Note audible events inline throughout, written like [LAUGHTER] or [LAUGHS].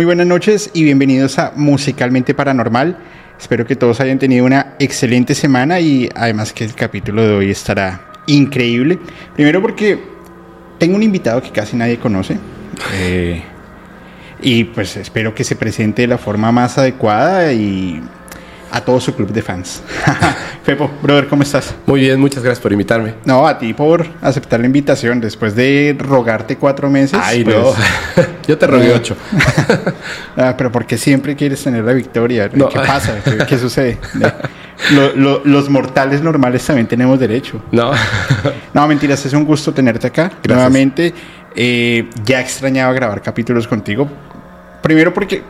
Muy buenas noches y bienvenidos a Musicalmente Paranormal. Espero que todos hayan tenido una excelente semana y además que el capítulo de hoy estará increíble. Primero porque tengo un invitado que casi nadie conoce. Eh, y pues espero que se presente de la forma más adecuada y a todo su club de fans. [LAUGHS] Fepo, brother, ¿cómo estás? Muy bien, muchas gracias por invitarme. No, a ti por aceptar la invitación después de rogarte cuatro meses. Ay, pues, no. [LAUGHS] Yo te rogué ocho. [LAUGHS] ah, pero porque siempre quieres tener la victoria. ¿Qué pasa? ¿Qué, sucede? los mortales normales también tenemos derecho. No. no, mentiras, es un gusto tenerte acá. Nuevamente, eh, ya extrañaba grabar capítulos contigo. Primero porque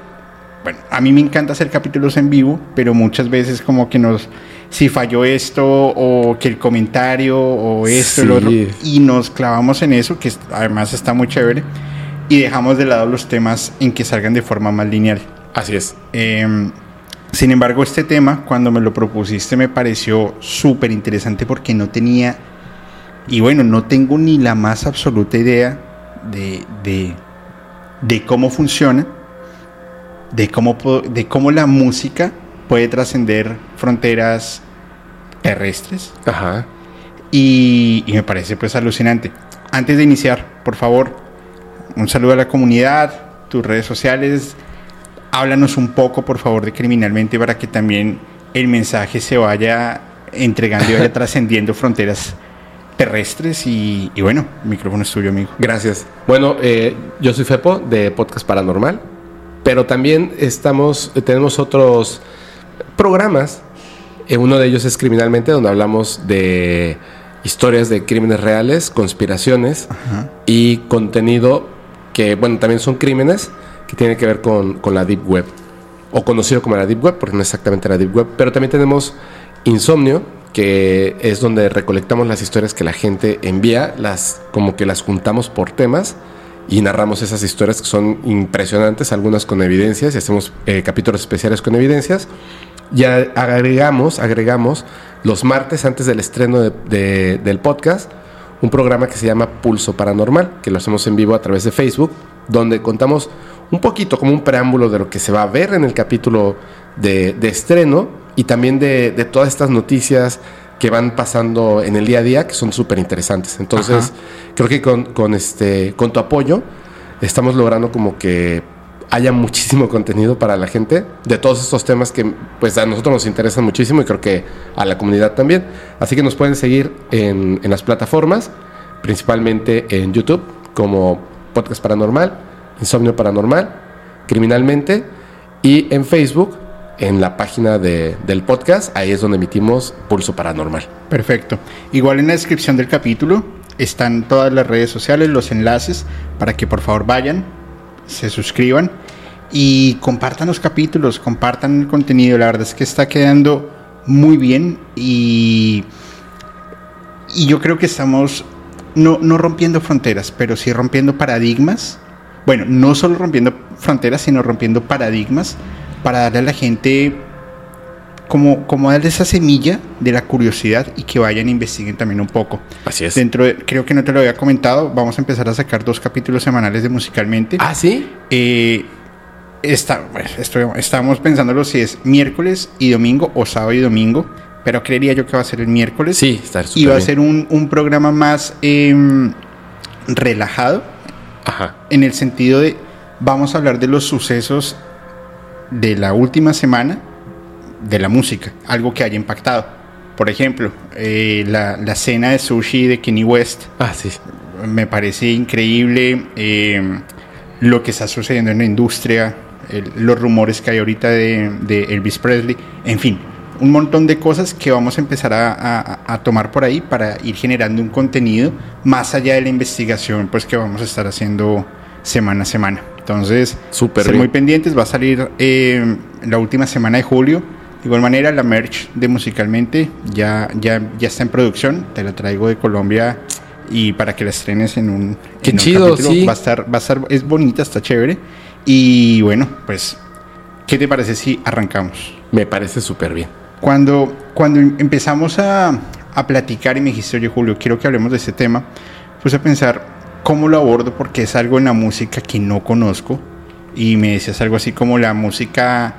bueno, a mí me encanta hacer capítulos en vivo, pero muchas veces como que nos, si falló esto o que el comentario o esto, lo otro, y nos clavamos en eso, que además está muy chévere, y dejamos de lado los temas en que salgan de forma más lineal. Así es. Em, sin embargo, este tema, cuando me lo propusiste, me pareció súper interesante porque no tenía, y bueno, no tengo ni la más absoluta idea de, de, de cómo funciona de cómo, de cómo la música puede trascender fronteras terrestres. Ajá. Y, me parece pues alucinante. Antes de iniciar, por favor, un saludo a la comunidad, tus redes sociales. Háblanos un poco, por favor, de Criminalmente para que también el mensaje se vaya entregando y vaya [LAUGHS] trascendiendo fronteras terrestres. Y, bueno, el micrófono es tuyo, amigo. Gracias. Bueno, eh, yo soy Fepo de Podcast Paranormal pero también estamos, tenemos otros programas. Eh, uno de ellos es Criminalmente, donde hablamos de historias de crímenes reales, conspiraciones y contenido que, bueno, también son crímenes que tienen que ver con, con, la Deep Web, o conocido como la Deep Web, porque no exactamente la Deep Web, pero también tenemos Insomnio, que es donde recolectamos las historias que la gente envía, las como que las juntamos por temas y narramos esas historias que son impresionantes, algunas con evidencias, y hacemos eh, capítulos especiales con evidencias. Y agregamos, agregamos los martes antes del estreno del podcast un programa que se llama Pulso Paranormal, que lo hacemos en vivo a través de Facebook, donde contamos un poquito como un preámbulo de lo que se va a ver en el capítulo de, estreno y también de, de todas estas noticias que van pasando en el día a día que son súper interesantes. Entonces, creo que con, este, con tu apoyo estamos logrando como que haya muchísimo contenido para la gente de todos estos temas que pues a nosotros nos interesan muchísimo y creo que a la comunidad también. Así que nos pueden seguir en, en las plataformas, principalmente en YouTube como Podcast Paranormal, Insomnio Paranormal, Criminalmente y en Facebook en la página del podcast, ahí es donde emitimos Pulso Paranormal. Perfecto. Igual en la descripción del capítulo están todas las redes sociales, los enlaces, para que por favor vayan, se suscriban y compartan los capítulos, compartan el contenido. La verdad es que está quedando muy bien y, y yo creo que estamos no, no rompiendo fronteras, pero sí rompiendo paradigmas. Bueno, no solo rompiendo fronteras, sino rompiendo paradigmas para darle a la gente como, como darle esa semilla de la curiosidad y que vayan e investiguen también un poco. Así es. Dentro creo que no te lo había comentado, vamos a empezar a sacar dos capítulos semanales de Musicalmente. Ah, sí. Eh, Está, bueno, estoy- estamos pensándolo si es miércoles y domingo o sábado y domingo, pero creería yo que va a ser el miércoles. Sí, está Y va a ser un, un programa más em, relajado, Ajá. en el sentido de vamos a hablar de los sucesos de la última semana de la música, algo que haya impactado. Por ejemplo, eh, la, la cena de sushi de Kenny West Ah, sí. me parece increíble eh, lo que está sucediendo en la industria, el- los rumores que hay ahorita de, de Elvis Presley, en fin, un montón de cosas que vamos a empezar a, a- a tomar por ahí para ir generando un contenido más allá de la investigación pues que vamos a estar haciendo semana a semana. Entonces, Súper ser muy pendientes, va a salir eh, la última semana de julio. De igual manera, la merch de Musicalmente ya, ya, ya está en producción. Te la traigo de Colombia y para que la estrenes en un, Qué en un chido, sí. Va a estar, va a estar, es bonita, está chévere. Y bueno, pues, ¿qué te parece si arrancamos? Me parece súper bien. Cuando, cuando empezamos a, a platicar y me dijiste, oye Julio, quiero que hablemos de este tema, puse a pensar cómo lo abordo porque es algo en la música que no conozco y me decías algo así como la música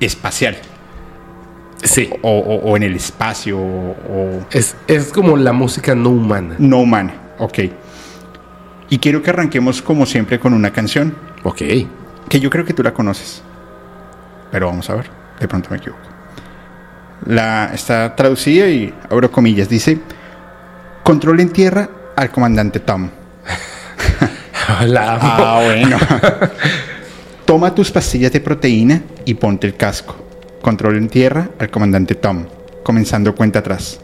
espacial Sí. o, o- o en el espacio o, Es, es como la música no humana. no humana. Ok. Y quiero que arranquemos como siempre con una canción Ok. que yo creo que tú la conoces. Pero vamos a ver, de pronto me equivoco. La, está traducida y abro comillas. Dice, control en tierra al comandante Tom. [LAUGHS] La amo. Ah, bueno. [LAUGHS] Toma tus pastillas de proteína y ponte el casco. Control en tierra al comandante Tom. Comenzando cuenta atrás.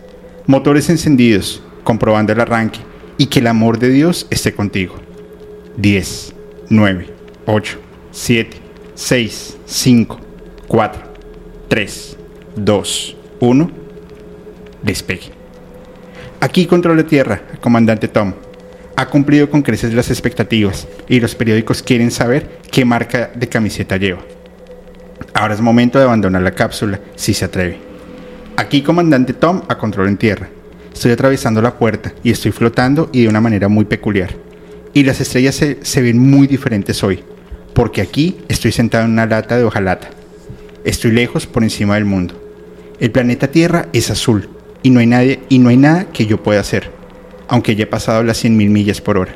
Motores encendidos, comprobando el arranque. Y que el amor de Dios esté contigo. 10, 9, 8, 7, 6, 5, 4, 3, 2, 1. Despegue. Aquí control de tierra, comandante Tom. Ha cumplido con creces las expectativas y los periódicos quieren saber qué marca de camiseta lleva. Ahora es momento de abandonar la cápsula, si se atreve. Aquí, comandante Tom, a control en tierra. Estoy atravesando la puerta y estoy flotando y de una manera muy peculiar. Y las estrellas se, ven muy diferentes hoy, porque aquí estoy sentado en una lata de hojalata. Estoy lejos por encima del mundo. El planeta Tierra es azul y no hay nadie y no hay nada que yo pueda hacer, aunque ya he pasado las 100.000 millas por hora.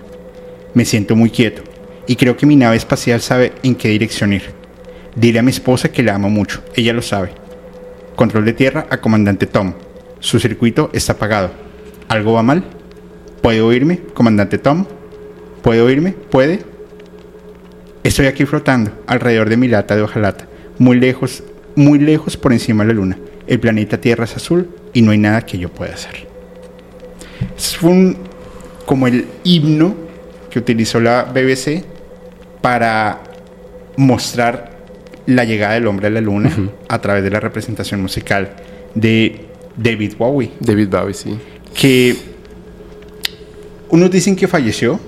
Me siento muy quieto y creo que mi nave espacial sabe en qué dirección ir. Dile a mi esposa que la amo mucho, ella lo sabe. Control de tierra a comandante Tom. Su circuito está apagado. ¿Algo va mal? ¿Puede oírme, comandante Tom? ¿Puede oírme? ¿Puede? Estoy aquí flotando alrededor de mi lata de hojalata, muy lejos, muy lejos por encima de la luna. El planeta Tierra es azul y no hay nada que yo pueda hacer. Es un, como el himno que utilizó la BBC para mostrar la llegada del hombre a la luna a través de la representación musical de David Bowie, David Bowie, sí. que unos dicen que falleció,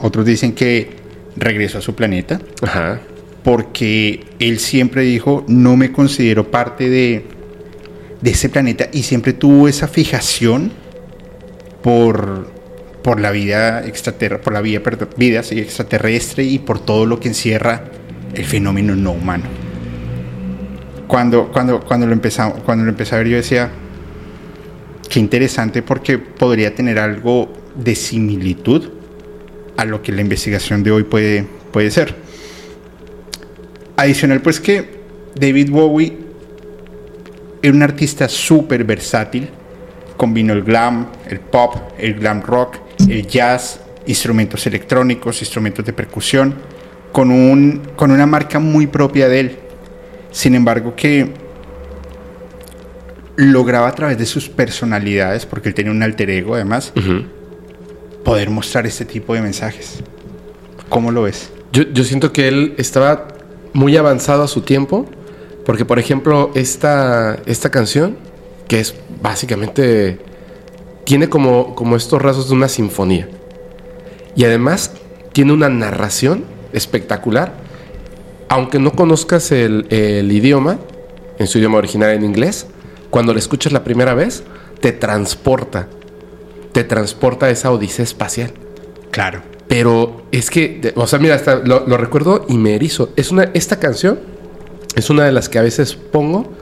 otros dicen que regresó a su planeta, Ajá. porque él siempre dijo, no me considero parte de, de ese planeta y siempre tuvo esa fijación por, por la vida extraterrestre, por la vida, perdón, extraterrestre y por todo lo que encierra el fenómeno no humano. Cuando, cuando, cuando, lo empezamos, cuando lo empecé a ver yo decía, qué interesante porque podría tener algo de similitud a lo que la investigación de hoy puede, puede ser. Adicional, pues que David Bowie era un artista súper versátil, combinó el glam, el pop, el glam rock, el jazz, instrumentos electrónicos, instrumentos de percusión, con, un, con una marca muy propia de él. Sin embargo, que lograba a través de sus personalidades, porque él tenía un alter ego además, poder mostrar este tipo de mensajes. ¿Cómo lo ves? Yo, yo siento que él estaba muy avanzado a su tiempo, porque por ejemplo, esta, esta canción, que es básicamente, tiene como, como estos rasgos de una sinfonía. Y además tiene una narración espectacular, aunque no conozcas el, el idioma, en su idioma original en inglés, cuando la escuchas la primera vez, te transporta, te transporta a esa odisea espacial. Claro. Pero es que, o sea, mira, hasta lo, lo recuerdo y me erizo. Es una, esta canción es una de las que a veces pongo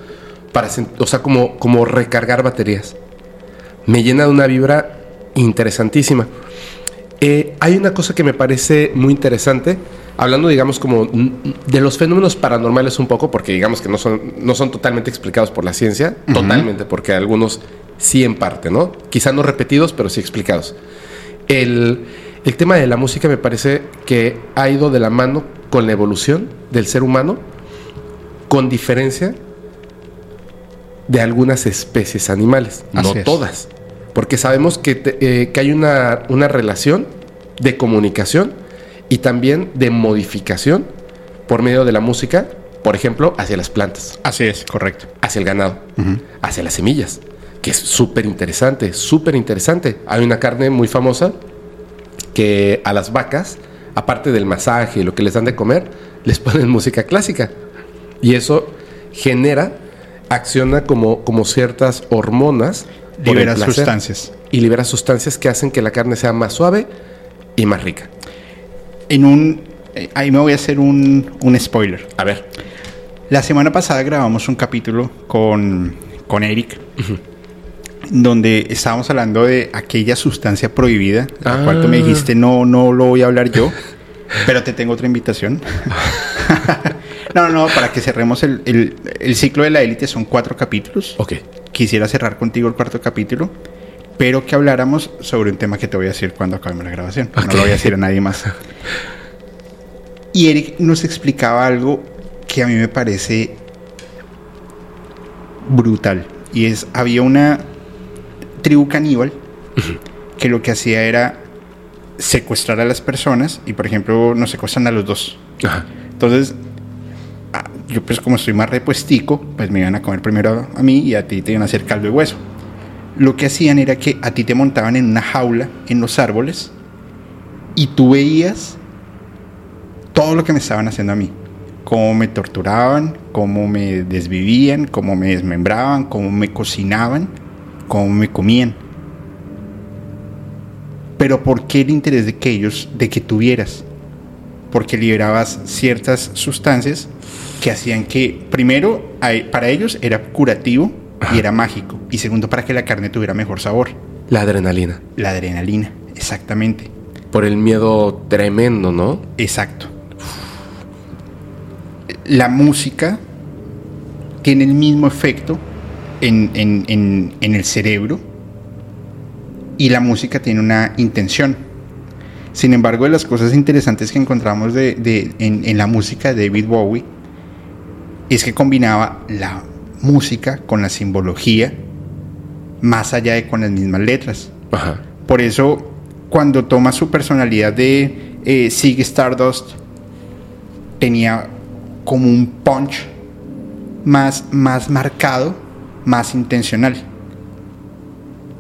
para, o sea, como, como recargar baterías. Me llena de una vibra interesantísima. Eh, hay una cosa que me parece muy interesante, hablando, digamos, como de los fenómenos paranormales un poco, porque digamos que no son, no son totalmente explicados por la ciencia, totalmente, porque algunos sí en parte, ¿no? Quizá no repetidos, pero sí explicados. El, el tema de la música me parece que ha ido de la mano con la evolución del ser humano, con diferencia de algunas especies animales, Así no es. todas, porque sabemos que, te- eh, que hay una, una relación de comunicación y también de modificación por medio de la música, por ejemplo, hacia las plantas, Así es, correcto. hacia el ganado, hacia las semillas, que es súper interesante, súper interesante. Hay una carne muy famosa que a las vacas, aparte del masaje y lo que les dan de comer, les ponen [LAUGHS] música clásica. Y eso genera, acciona como, como ciertas hormonas. Libera placer. sustancias. Y libera sustancias que hacen que la carne sea más suave y más rica. En un. eh, ahí me voy a hacer un, un spoiler. A ver. La semana pasada grabamos un capítulo con, con Eric. Donde estábamos hablando de aquella sustancia prohibida, la Ah. cual tú me dijiste, no, no lo voy a hablar yo, pero te tengo otra invitación. [LAUGHS] no, no, para que cerremos el, el- el ciclo de la élite, son cuatro capítulos. Ok. Quisiera cerrar contigo el cuarto capítulo, pero que habláramos sobre un tema que te voy a decir cuando acabemos la grabación. No lo voy a decir a nadie más. Y Eric nos explicaba algo que a mí me parece brutal. Y es, había una tribu caníbal que lo que hacía era secuestrar a las personas y por ejemplo nos secuestran a los dos. Ajá. Entonces, yo pues como estoy más repuestico, pues me iban a comer primero a mí y a ti te iban a hacer caldo de hueso. Lo que hacían era que a ti te montaban en una jaula en los árboles y tú veías todo lo que me estaban haciendo a mí. Cómo me torturaban, cómo me desvivían, cómo me desmembraban, cómo me cocinaban, cómo me comían. Pero ¿por qué el interés de que ellos, de que tuvieras? Porque liberabas ciertas sustancias que hacían que, primero, a- para ellos era curativo y era mágico. Y segundo, para que la carne tuviera mejor sabor. La adrenalina. La adrenalina, exactamente. Por el miedo tremendo, ¿no? Exacto. La música tiene el mismo efecto en, en- en- en el cerebro y la música tiene una intención. Sin embargo, de las cosas interesantes que encontramos de- de- en, en la música de David Bowie es que combinaba la música con la simbología más allá de con las mismas letras. Ajá. Por eso, cuando toma su personalidad de eh, Ziggy Stardust, tenía como un punch más, más marcado, más intencional.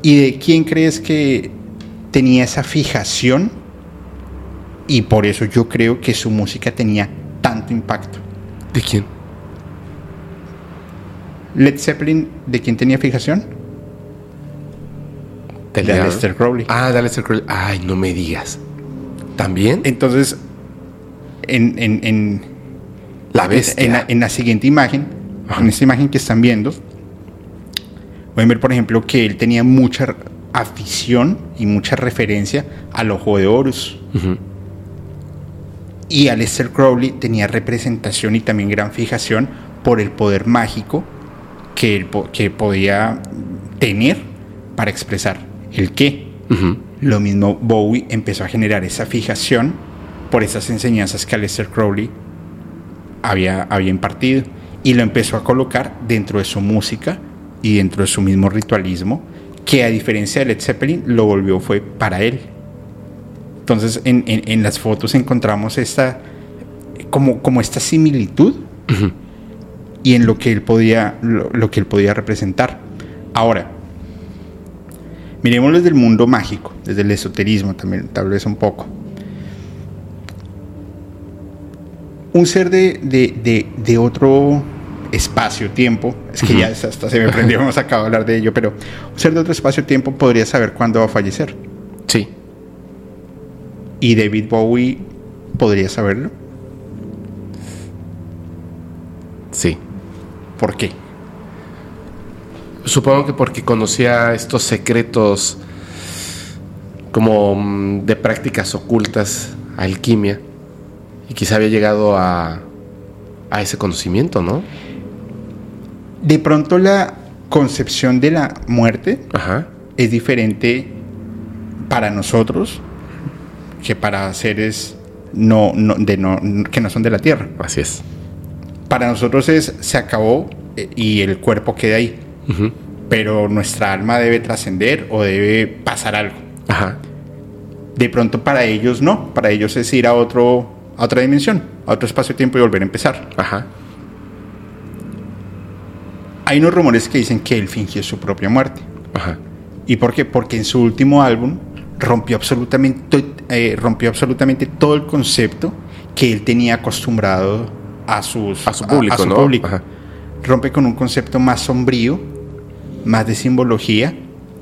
¿Y de quién crees que tenía esa fijación? Y por eso yo creo que su música tenía tanto impacto. ¿De quién? Led Zeppelin, ¿de quién tenía fijación? De. Aleister Crowley. Ah, de Aleister Crowley. Ay, no me digas. ¿También? Entonces, en, en- en- La bestia. En la, en la siguiente imagen, Ajá. en esta imagen que están viendo, pueden ver, por ejemplo, que él tenía mucha afición y mucha referencia al ojo de Horus. Y Aleister Crowley tenía representación y también gran fijación por el poder mágico que, él po- que podía tener para expresar el qué. Lo mismo Bowie empezó a generar esa fijación por esas enseñanzas que Aleister Crowley había, había impartido y lo empezó a colocar dentro de su música y dentro de su mismo ritualismo que a diferencia de Led Zeppelin lo volvió fue para él. Entonces en, en- en las fotos encontramos esta como, como esta similitud y en lo que él podía lo, lo que él podía representar. Ahora, miremos desde el mundo mágico, desde el esoterismo también, tal vez un poco. Un ser de, de- de- de otro espacio-tiempo, es que ya hasta se me prendió, [LAUGHS] hemos acabado de hablar de ello, pero un ser de otro espacio-tiempo podría saber cuándo va a fallecer. Sí. Y David Bowie podría saberlo. Sí. ¿Por qué? Supongo que porque conocía estos secretos como mm, de prácticas ocultas, alquimia, y quizá había llegado a, a ese conocimiento, ¿no? De pronto la concepción de la muerte Ajá. es diferente para nosotros que para seres no, no- de no, que no son de la Tierra. Así es. Para nosotros es se acabó eh, y el cuerpo queda ahí. Pero nuestra alma debe trascender o debe pasar algo. Ajá. De pronto para ellos no, para ellos es ir a otro a otra dimensión, a otro espacio-tiempo y volver a empezar. Ajá. Hay unos rumores que dicen que él fingió su propia muerte. Ajá. ¿Y por qué? Porque en su último álbum rompió absolutamente, eh, rompió absolutamente todo el concepto que él tenía acostumbrado a, sus, A su público, su ¿no? público. Ajá. Rompe con un concepto más sombrío, más de simbología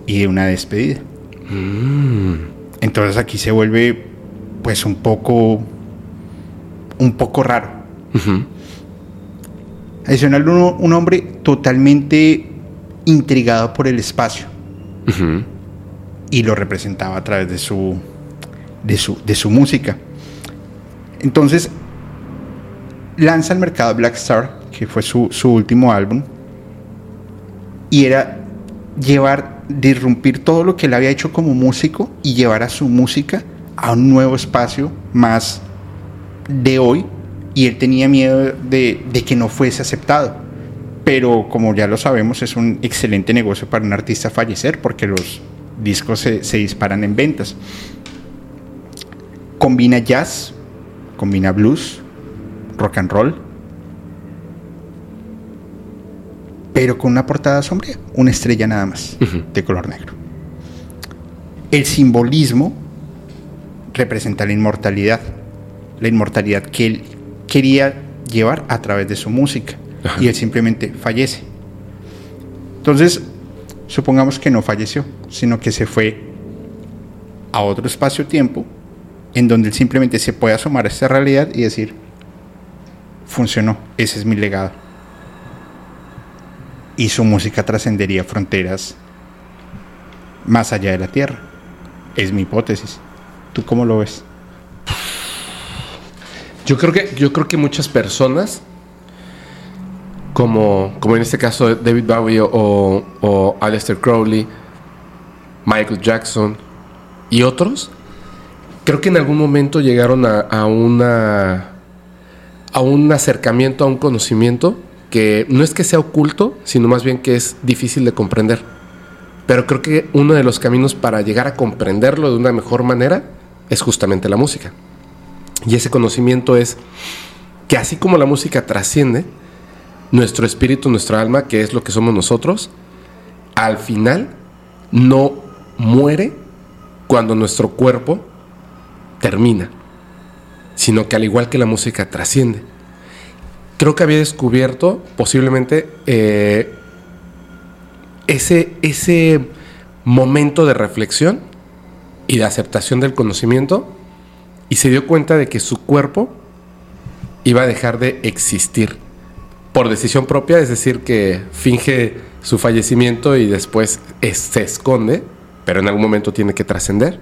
y de una despedida. Mm. Entonces aquí se vuelve pues un poco un poco raro. Adicional, un hombre totalmente intrigado por el espacio y lo representaba a través de su, de su, de su música. Entonces, lanza al mercado Black Star, que fue su, su último álbum, y era llevar, disrumpir todo lo que él había hecho como músico y llevar a su música a un nuevo espacio más de hoy, y él tenía miedo de, de que no fuese aceptado. Pero como ya lo sabemos, es un excelente negocio para un artista fallecer porque los discos se, se disparan en ventas. Combina jazz, combina blues, rock and roll, pero con una portada sombría, una estrella nada más, de color negro. El simbolismo representa la inmortalidad, la inmortalidad que él quería llevar a través de su música, Ajá. y él simplemente fallece. Entonces, supongamos que no falleció, sino que se fue a otro espacio-tiempo en donde él simplemente se puede asomar a esta realidad y decir, funcionó, ese es mi legado. Y su música trascendería fronteras más allá de la Tierra. Es mi hipótesis. ¿Tú cómo lo ves? Yo creo que, yo creo que muchas personas, como, como en este caso David Bowie o, o Aleister Crowley, Michael Jackson y otros, creo que en algún momento llegaron a, a una a un acercamiento, a un conocimiento que no es que sea oculto, sino más bien que es difícil de comprender. Pero creo que uno de los caminos para llegar a comprenderlo de una mejor manera es justamente la música. Y ese conocimiento es que así como la música trasciende, nuestro espíritu, nuestra alma, que es lo que somos nosotros, al final no muere cuando nuestro cuerpo termina, sino que al igual que la música trasciende. Creo que había descubierto posiblemente eh, ese, ese momento de reflexión y de aceptación del conocimiento y se dio cuenta de que su cuerpo iba a dejar de existir por decisión propia, es decir, que finge su fallecimiento y después es- se esconde, pero en algún momento tiene que trascender.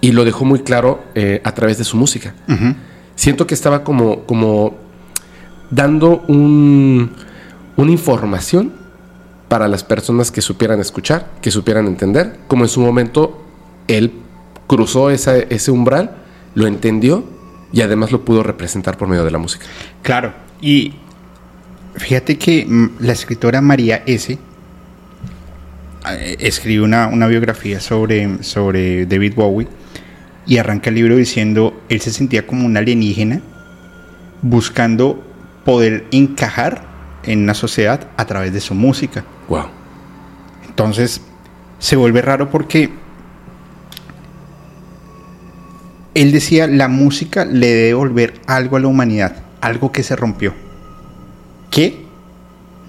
Y lo dejó muy claro eh, a través de su música. Siento que estaba como, como dando un- una información para las personas que supieran escuchar, que supieran entender, como en su momento él cruzó esa- ese umbral, lo entendió y además lo pudo representar por medio de la música. Claro, y fíjate que mm, la escritora María S. eh, escribe una, una biografía sobre, sobre David Bowie y arranca el libro diciendo, él se sentía como un alienígena buscando poder encajar en una sociedad a través de su música. Wow. Entonces se vuelve raro porque él decía la música le debe devolver algo a la humanidad, algo que se rompió. ¿Qué?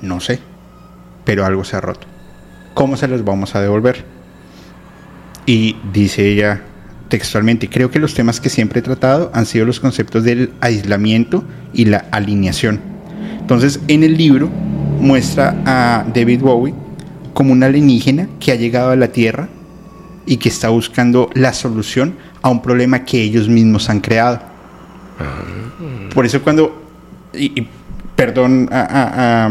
No sé, pero algo se ha roto. ¿Cómo se los vamos a devolver? Y dice ella textualmente, creo que los temas que siempre he tratado han sido los conceptos del aislamiento y la alineación. Entonces, en el libro muestra a David Bowie como un alienígena que ha llegado a la Tierra y que está buscando la solución a un problema que ellos mismos han creado. Por eso cuando, y, perdón a,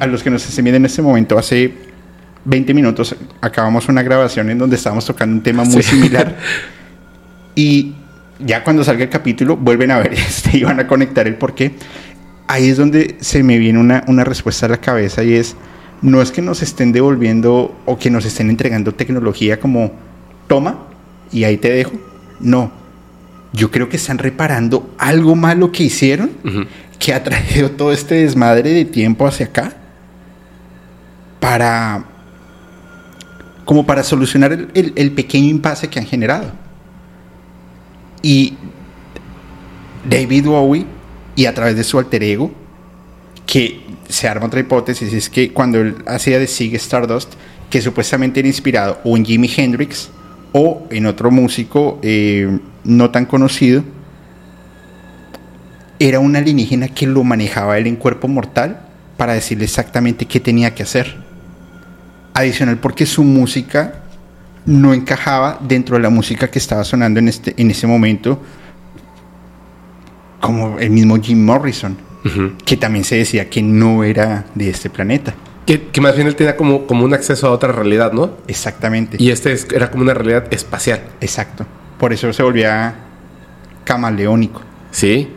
a, los que nos estén viendo en este momento, hace 20 minutos acabamos una grabación en donde estábamos tocando un tema muy similar. [LAUGHS] y ya cuando salga el capítulo, vuelven a ver [LAUGHS] este y van a conectar el por qué. Ahí es donde se me viene una, una respuesta a la cabeza y es, no es que nos estén devolviendo o que nos estén entregando tecnología como, toma y ahí te dejo. No, yo creo que están reparando algo malo que hicieron que ha traído todo este desmadre de tiempo hacia acá para como para solucionar el, pequeño impasse que han generado. Y David Bowie, y a través de su alter ego, que se arma otra hipótesis, es que cuando él hacía de Sig Stardust, que supuestamente era inspirado o en Jimi Hendrix o en otro músico eh, no tan conocido, era un alienígena que lo manejaba él en cuerpo mortal para decirle exactamente qué tenía que hacer adicional porque su música no encajaba dentro de la música que estaba sonando en, este, en ese momento, como el mismo Jim Morrison, que también se decía que no era de este planeta. Que, más bien él tenía como, como un acceso a otra realidad, ¿no? Exactamente. Y este era como una realidad espacial. Exacto. Por eso se volvía camaleónico. Sí.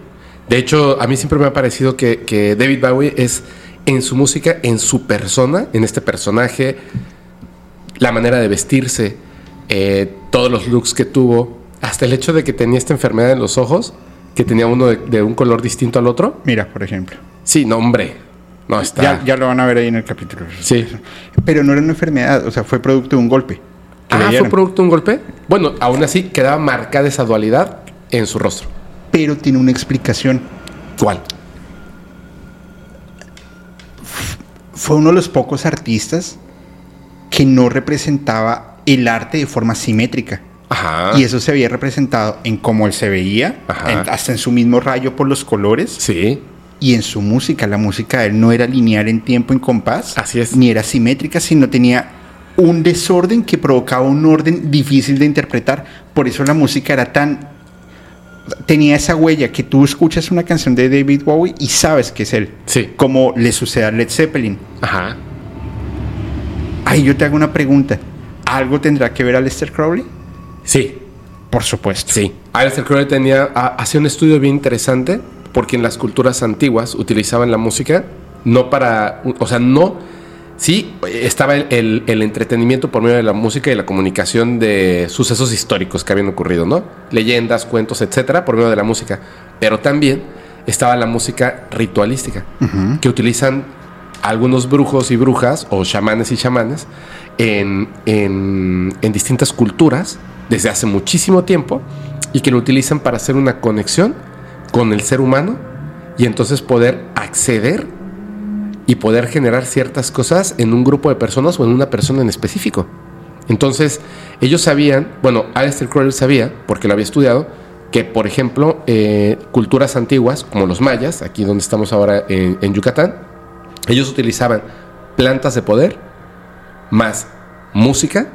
De hecho, a mí siempre me ha parecido que, que David Bowie es en su música, en su persona, en este personaje, la manera de vestirse, eh, todos los looks que tuvo, hasta el hecho de que tenía esta enfermedad en los ojos, que tenía uno de, un color distinto al otro. Mira, por ejemplo. Sí, no, hombre. No está. Ya, ya, lo van a ver ahí en el capítulo. Sí. Pero no era una enfermedad, o sea, fue producto de un golpe. Ah, fue producto de un golpe. Bueno, aún así quedaba marcada esa dualidad en su rostro. Pero tiene una explicación. ¿Cuál? Fue uno de los pocos artistas que no representaba el arte de forma simétrica. Y eso se había representado en cómo él se veía, hasta en su mismo rayo por los colores. Sí. Y en su música, la música de él no era lineal en tiempo en compás. Así es. Ni era simétrica, sino tenía un desorden que provocaba un orden difícil de interpretar. Por eso la música era tan tenía esa huella que tú escuchas una canción de David Bowie y sabes que es él. Sí. Como le sucede a Led Zeppelin. Ajá. Ay, yo te hago una pregunta. ¿Algo tendrá que ver a Lester Crowley? Sí. Por supuesto. Sí. Lester Crowley tenía, hacía un estudio bien interesante porque en las culturas antiguas utilizaban la música no para, o sea, no sí estaba el, entretenimiento por medio de la música y la comunicación de sucesos históricos que habían ocurrido, ¿no? Leyendas, cuentos, etcétera, por medio de la música. Pero también estaba la música ritualística, que utilizan algunos brujos y brujas, o chamanes y chamanes, en, en, en distintas culturas desde hace muchísimo tiempo y que lo utilizan para hacer una conexión con el ser humano y entonces poder acceder y poder generar ciertas cosas en un grupo de personas o en una persona en específico. Entonces, ellos sabían, bueno, Aleister Crowley sabía, porque lo había estudiado, que, por ejemplo, eh, culturas antiguas, como los mayas, aquí donde estamos ahora en, en Yucatán, ellos utilizaban plantas de poder más música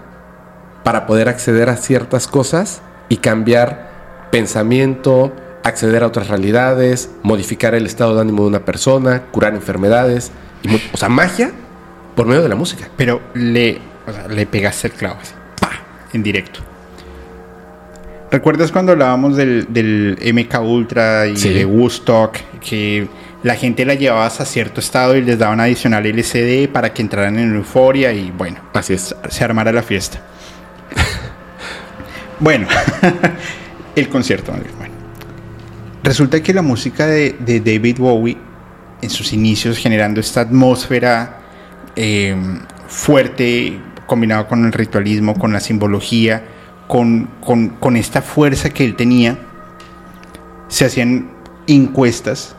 para poder acceder a ciertas cosas y cambiar pensamiento, acceder a otras realidades, modificar el estado de ánimo de una persona, curar enfermedades. o sea, magia por medio de la música. Pero le, le pegaste el clavo así, en directo. ¿Recuerdas cuando hablábamos del, del MK Ultra y de Woodstock? Que la gente la llevaba a cierto estado y les daban adicional LCD para que entraran en euforia y bueno, así es. Se armara la fiesta. [LAUGHS] bueno, [LAUGHS] el concierto. Bueno, Resulta que la música de, David Bowie, en sus inicios, generando esta atmósfera eh, fuerte, combinado con el ritualismo, con la simbología, con, con, esta fuerza que él tenía, se hacían encuestas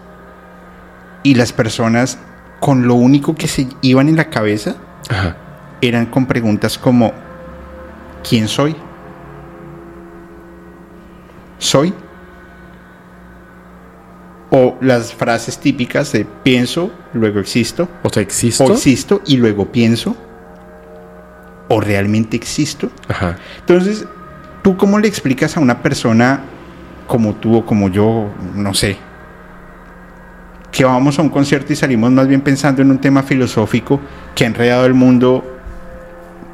y las personas con lo único que se iban en la cabeza eran con preguntas como ¿quién soy? soy. O las frases típicas de pienso, luego existo. O sea, existo. O existo y luego pienso. O realmente existo. Ajá. Entonces, ¿tú cómo le explicas a una persona como tú o como yo, no sé, que vamos a un concierto y salimos más bien pensando en un tema filosófico que ha enredado el mundo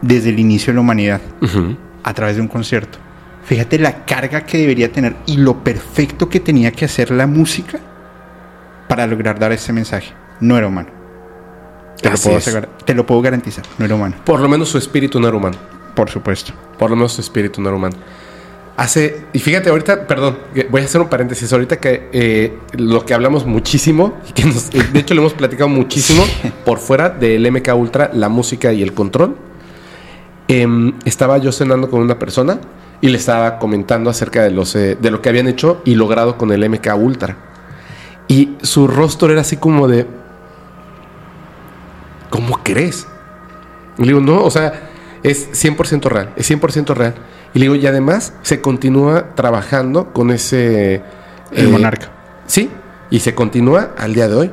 desde el inicio de la humanidad a través de un concierto? Fíjate la carga que debería tener y lo perfecto que tenía que hacer la música para lograr dar ese mensaje. No era humano. Te lo, puedo asegurar- te lo puedo garantizar. No era humano. Por lo menos su espíritu no era humano. Por supuesto. Por lo menos su espíritu no era humano. Hace, y fíjate ahorita, perdón, voy a hacer un paréntesis. Ahorita que eh, lo que hablamos muchísimo, y que nos- eh, de hecho lo hemos platicado muchísimo [LAUGHS] por fuera del MK Ultra, la música y el control. Em, estaba yo cenando con una persona y le estaba comentando acerca de, los, eh, de lo que habían hecho y logrado con el MK Ultra. Y su rostro era así como de. ¿Cómo crees? Y le digo, no, o sea, es 100% real, es 100% real. Y le digo, y además se continúa trabajando con ese... El eh, monarca. Sí, y se continúa al día de hoy.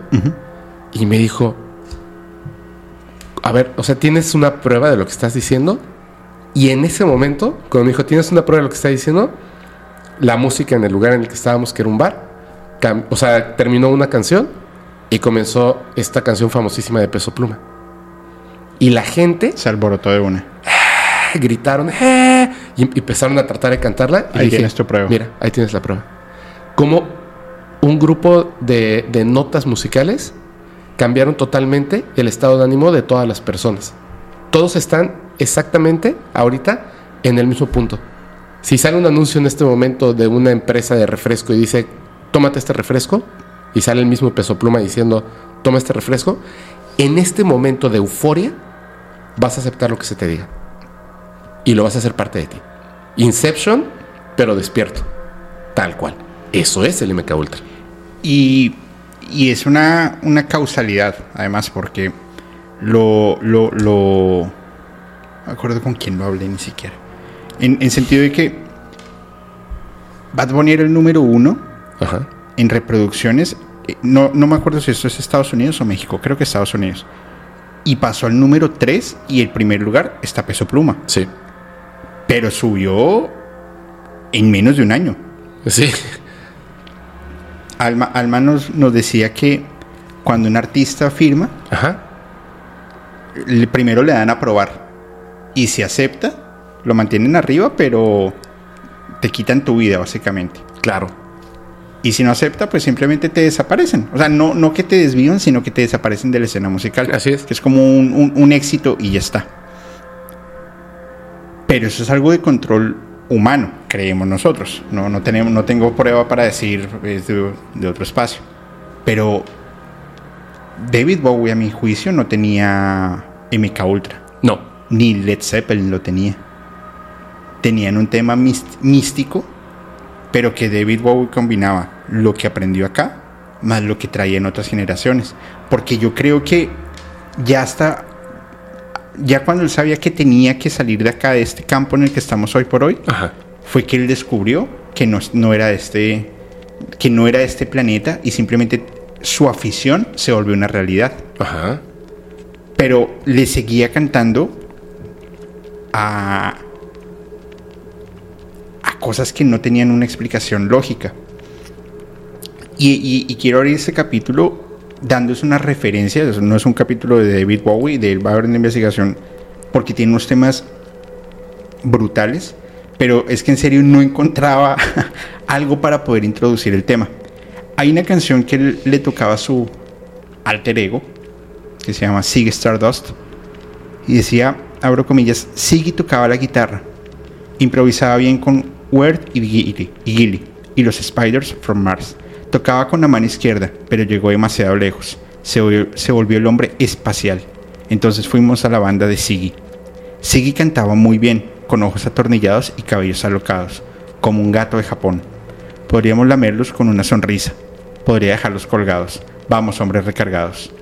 Y me dijo, a ver, o sea, ¿tienes una prueba de lo que estás diciendo? Y en ese momento, cuando me dijo, ¿tienes una prueba de lo que estás diciendo? La música en el lugar en el que estábamos, que era un bar, o sea, terminó una canción y comenzó esta canción famosísima de Peso Pluma. Y la gente Se alborotó de una. [SIGHS] gritaron "Eh", y em- empezaron a tratar de cantarla. Y Ahí tienes tu prueba. Mira, ahí tienes la prueba. Como un grupo de, de notas musicales cambiaron totalmente el estado de ánimo de todas las personas. Todos están exactamente ahorita en el mismo punto. Si sale un anuncio en este momento de una empresa de refresco y dice, tómate este refresco, y sale el mismo peso pluma diciendo, toma este refresco, en este momento de euforia vas a aceptar lo que se te diga. Y lo vas a hacer parte de ti. Inception, pero despierto. Tal cual. Eso es el MK Ultra. Y, y es una, una causalidad, además, porque lo, lo, lo... Me acuerdo con quién lo hablé ni siquiera. En, en sentido de que Bad era el número uno Ajá. en reproducciones. eh, No, no me acuerdo si esto es Estados Unidos o México, creo que Estados Unidos. Y pasó al número 3 y el primer lugar está Peso Pluma. Sí. Pero subió en menos de un año. Sí. Alma, Alma nos, nos decía que cuando un artista firma, Ajá. le- primero le dan a probar. Y si acepta, lo mantienen arriba, pero te quitan tu vida, básicamente. Claro. Y si no acepta, pues simplemente te desaparecen. O sea, no, no que te desvían, sino que te desaparecen de la escena musical. Así es. Que es como un, un- un éxito y ya está. Pero eso es algo de control humano, creemos nosotros. No, no, tenemos, no tengo prueba para decir es de, de otro espacio. Pero David Bowie, a mi juicio, no tenía MK Ultra. No. Ni Led Zeppelin lo tenía. Tenían un tema míst- místico, pero que David Bowie combinaba lo que aprendió acá más lo que traía en otras generaciones. Porque yo creo que ya hasta, ya cuando él sabía que tenía que salir de acá, de este campo en el que estamos hoy por hoy, Ajá. fue que él descubrió que no, no era este, que no era este planeta y simplemente su afición se volvió una realidad Ajá. pero le seguía cantando a, a cosas que no tenían una explicación lógica. Y, quiero abrir este capítulo dándose una referencia, eso no es un capítulo de David Bowie, de él va a haber una investigación, porque tiene unos temas brutales, pero es que en serio no encontraba [LAUGHS] algo para poder introducir el tema. Hay una canción que él le tocaba a su alter ego, que se llama Sig Stardust, y decía, abro comillas, Siggy tocaba la guitarra, improvisaba bien con Word y Gilly, y, Gilly, y los Spiders from Mars. Tocaba con la mano izquierda, pero llegó demasiado lejos. Se volvió, el hombre espacial. Entonces fuimos a la banda de Siggy. Siggy cantaba muy bien, con ojos atornillados y cabellos alocados, como un gato de Japón. Podríamos lamerlos con una sonrisa. Podría dejarlos colgados. Vamos, hombres recargados.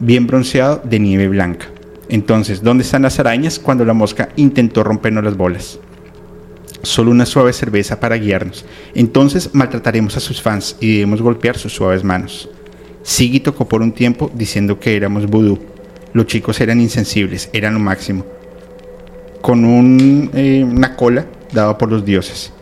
Bien bronceado de nieve blanca. Entonces, ¿dónde están las arañas cuando la mosca intentó rompernos las bolas? Solo una suave cerveza para guiarnos. Entonces maltrataremos a sus fans y debemos golpear sus suaves manos. Siggy tocó por un tiempo diciendo que éramos vudú. Los chicos eran insensibles, eran lo máximo. Con eh, una cola dada por los dioses.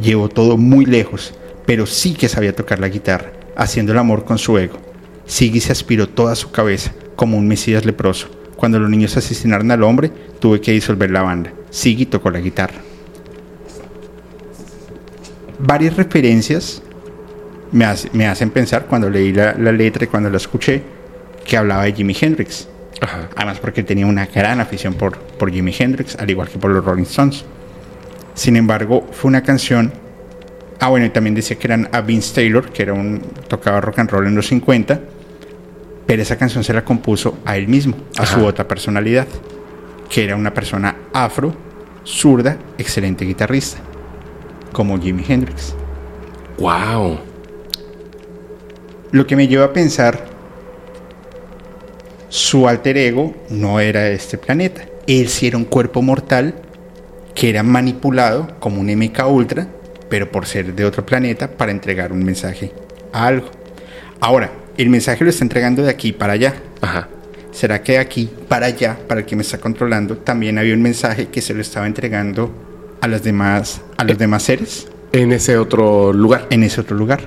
Llevó todo muy lejos, pero sí que sabía tocar la guitarra, haciendo el amor con su ego. Siggy se aspiró toda su cabeza, como un mesías leproso. Cuando los niños asesinaron al hombre, tuve que disolver la banda. Siggy tocó la guitarra. Varias referencias me, hace- me hacen pensar cuando leí la, la letra y cuando la escuché que hablaba de Jimi Hendrix. Ajá. Además porque tenía una gran afición por, por Jimi Hendrix, al igual que por los Rolling Stones. Sin embargo, fue una canción... Ah, bueno, y también decía que eran a Vince Taylor, que era un tocaba rock and roll en los 50, pero esa canción se la compuso a él mismo, a su otra personalidad, que era una persona afro, zurda, excelente guitarrista, como Jimi Hendrix. Wow. Lo que me lleva a pensar, su alter ego no era de este planeta. Él sí era un cuerpo mortal que era manipulado como un MK Ultra, pero por ser de otro planeta para entregar un mensaje a algo. Ahora, el mensaje lo está entregando de aquí para allá. Ajá. ¿Será que de aquí para allá, para el que me está controlando, también había un mensaje que se lo estaba entregando a las demás, a los demás seres En ese otro lugar. en ese otro lugar?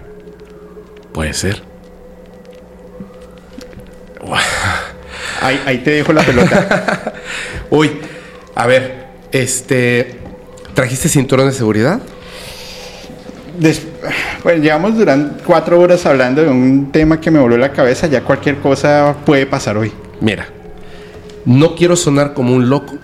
Puede ser. Ahí, ahí te dejo la pelota. [LAUGHS] Uy, a ver, este. ¿Trajiste cinturón de seguridad? Des- bueno, llevamos durante cuatro horas hablando de un tema que me voló la cabeza. Ya cualquier cosa puede pasar hoy. Mira, no quiero sonar como un loco,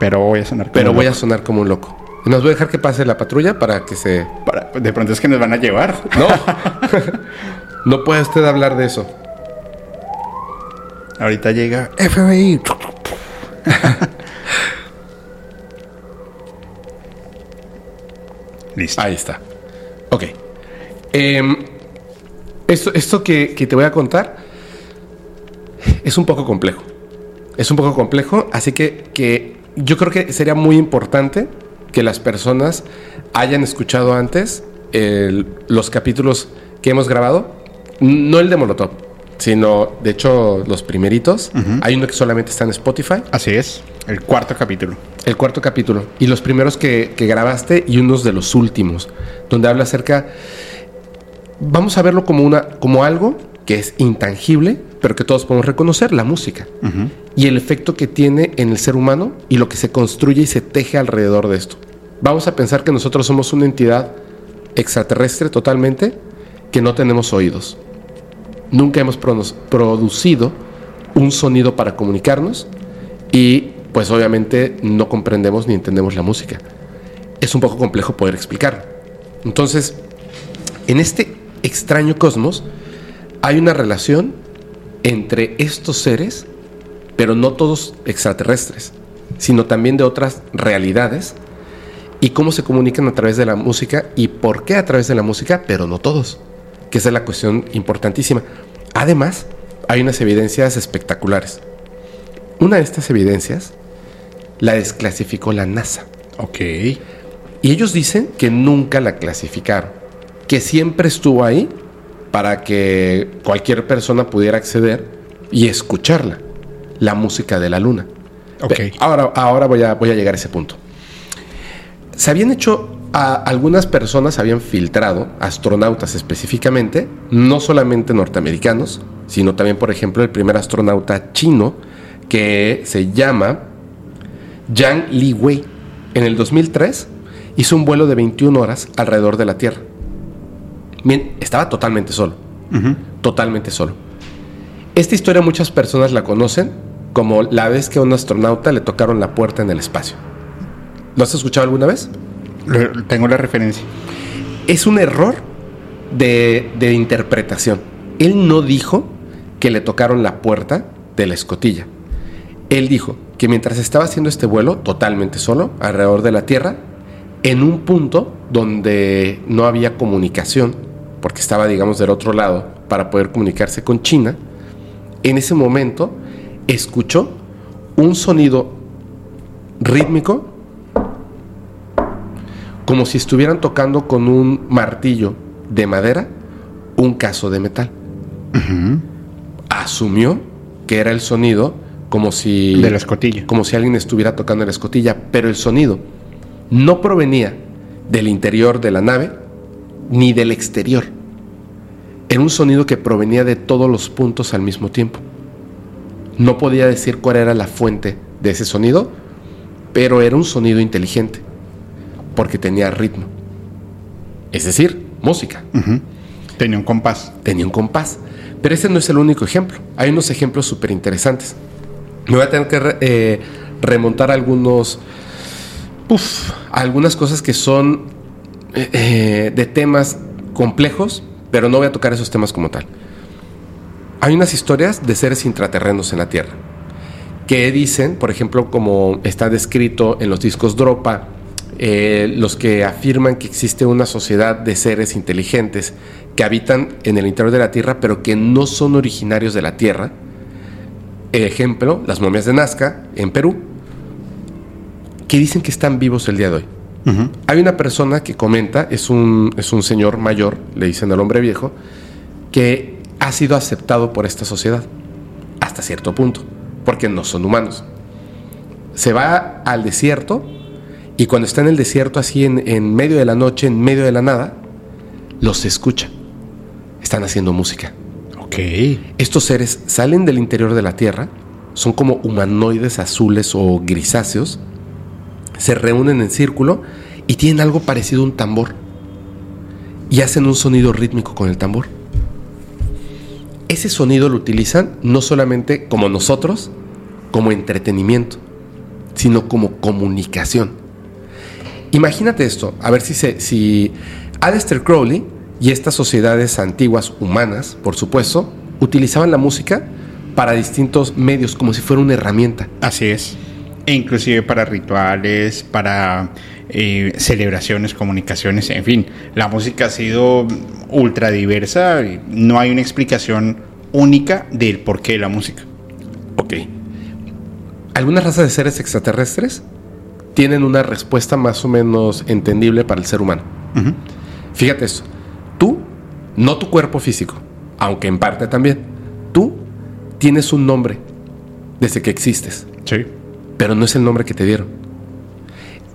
Pero voy a sonar como pero voy a sonar como un loco. Nos voy a dejar que pase la patrulla para que se. Para- de pronto es que nos van a llevar. No. [LAUGHS] [LAUGHS] no puede usted hablar de eso. Ahorita llega FBI. [LAUGHS] Listo. Ahí está. Ok. Em, esto esto que, que te voy a contar es un poco complejo. Es un poco complejo, así que, que yo creo que sería muy importante que las personas hayan escuchado antes el- los capítulos que hemos grabado. No el de Molotov, sino de hecho los primeritos. Hay uno que solamente está en Spotify. Así es. El cuarto capítulo. El cuarto capítulo. Y los primeros que, que grabaste y unos de los últimos, donde habla acerca. Vamos a verlo como, una, como algo que es intangible, pero que todos podemos reconocer, la música. Y el efecto que tiene en el ser humano y lo que se construye y se teje alrededor de esto. Vamos a pensar que nosotros somos una entidad extraterrestre totalmente que no tenemos oídos. Nunca hemos producido un sonido para comunicarnos y pues obviamente no comprendemos ni entendemos la música. Es un poco complejo poder explicarlo. Entonces, en este extraño cosmos hay una relación entre estos seres, pero no todos extraterrestres, sino también de otras realidades y cómo se comunican a través de la música y por qué a través de la música, pero no todos, que esa es la cuestión importantísima. Además, hay unas evidencias espectaculares. Una de estas evidencias la desclasificó la NASA. Ok. Y ellos dicen que nunca la clasificaron, que siempre estuvo ahí para que cualquier persona pudiera acceder y escucharla, la música de la luna. Ok. Ahora, ahora voy, a, voy a llegar a ese punto. Se habían hecho, a, algunas personas habían filtrado, astronautas específicamente, no solamente norteamericanos, sino también, por ejemplo, el primer astronauta chino que se llama Yang Li Wei. En el 2003 hizo un vuelo de 21 horas alrededor de la Tierra. Bien, estaba totalmente solo. Totalmente solo. Esta historia muchas personas la conocen como la vez que a un astronauta le tocaron la puerta en el espacio. ¿Lo has escuchado alguna vez? Tengo la referencia. Es un error de, de interpretación. Él no dijo que le tocaron la puerta de la escotilla. Él dijo que mientras estaba haciendo este vuelo totalmente solo alrededor de la Tierra, en un punto donde no había comunicación, porque estaba, digamos, del otro lado para poder comunicarse con China, en ese momento escuchó un sonido rítmico como si estuvieran tocando con un martillo de madera un caso de metal. Asumió que era el sonido como si... De la escotilla. Como si alguien estuviera tocando la escotilla, pero el sonido no provenía del interior de la nave ni del exterior. Era un sonido que provenía de todos los puntos al mismo tiempo. No podía decir cuál era la fuente de ese sonido, pero era un sonido inteligente, porque tenía ritmo. Es decir, música. Tenía un compás. Tenía un compás. Pero ese no es el único ejemplo. Hay unos ejemplos súper interesantes. Me voy a tener que eh, remontar algunos. Uf, algunas cosas que son eh, eh, de temas complejos, pero no voy a tocar esos temas como tal. Hay unas historias de seres intraterrenos en la Tierra que dicen, por ejemplo, como está descrito en los discos Dropa, los que afirman que existe una sociedad de seres inteligentes que habitan en el interior de la Tierra, pero que no son originarios de la Tierra. Ejemplo, las momias de Nazca, en Perú, que dicen que están vivos el día de hoy. Hay una persona que comenta, es un, es un señor mayor, le dicen al hombre viejo, que ha sido aceptado por esta sociedad, hasta cierto punto, porque no son humanos. Se va al desierto y cuando está en el desierto, así en, en medio de la noche, en medio de la nada, los escucha están haciendo música. Ok. Estos seres salen del interior de la Tierra, son como humanoides azules o grisáceos, se reúnen en círculo y tienen algo parecido a un tambor. Y hacen un sonido rítmico con el tambor. Ese sonido lo utilizan no solamente como nosotros, como entretenimiento, sino como comunicación. Imagínate esto, a ver si se, si Aleister Crowley y estas sociedades antiguas humanas, por supuesto, utilizaban la música para distintos medios, como si fuera una herramienta. Así es. E inclusive para rituales, para eh, celebraciones, comunicaciones, en fin. La música ha sido ultra diversa. No hay una explicación única del porqué de la música. Ok. Algunas razas de seres extraterrestres tienen una respuesta más o menos entendible para el ser humano. Fíjate eso. Tú, no tu cuerpo físico, aunque en parte también, tú tienes un nombre desde que existes. Sí. Pero no es el nombre que te dieron.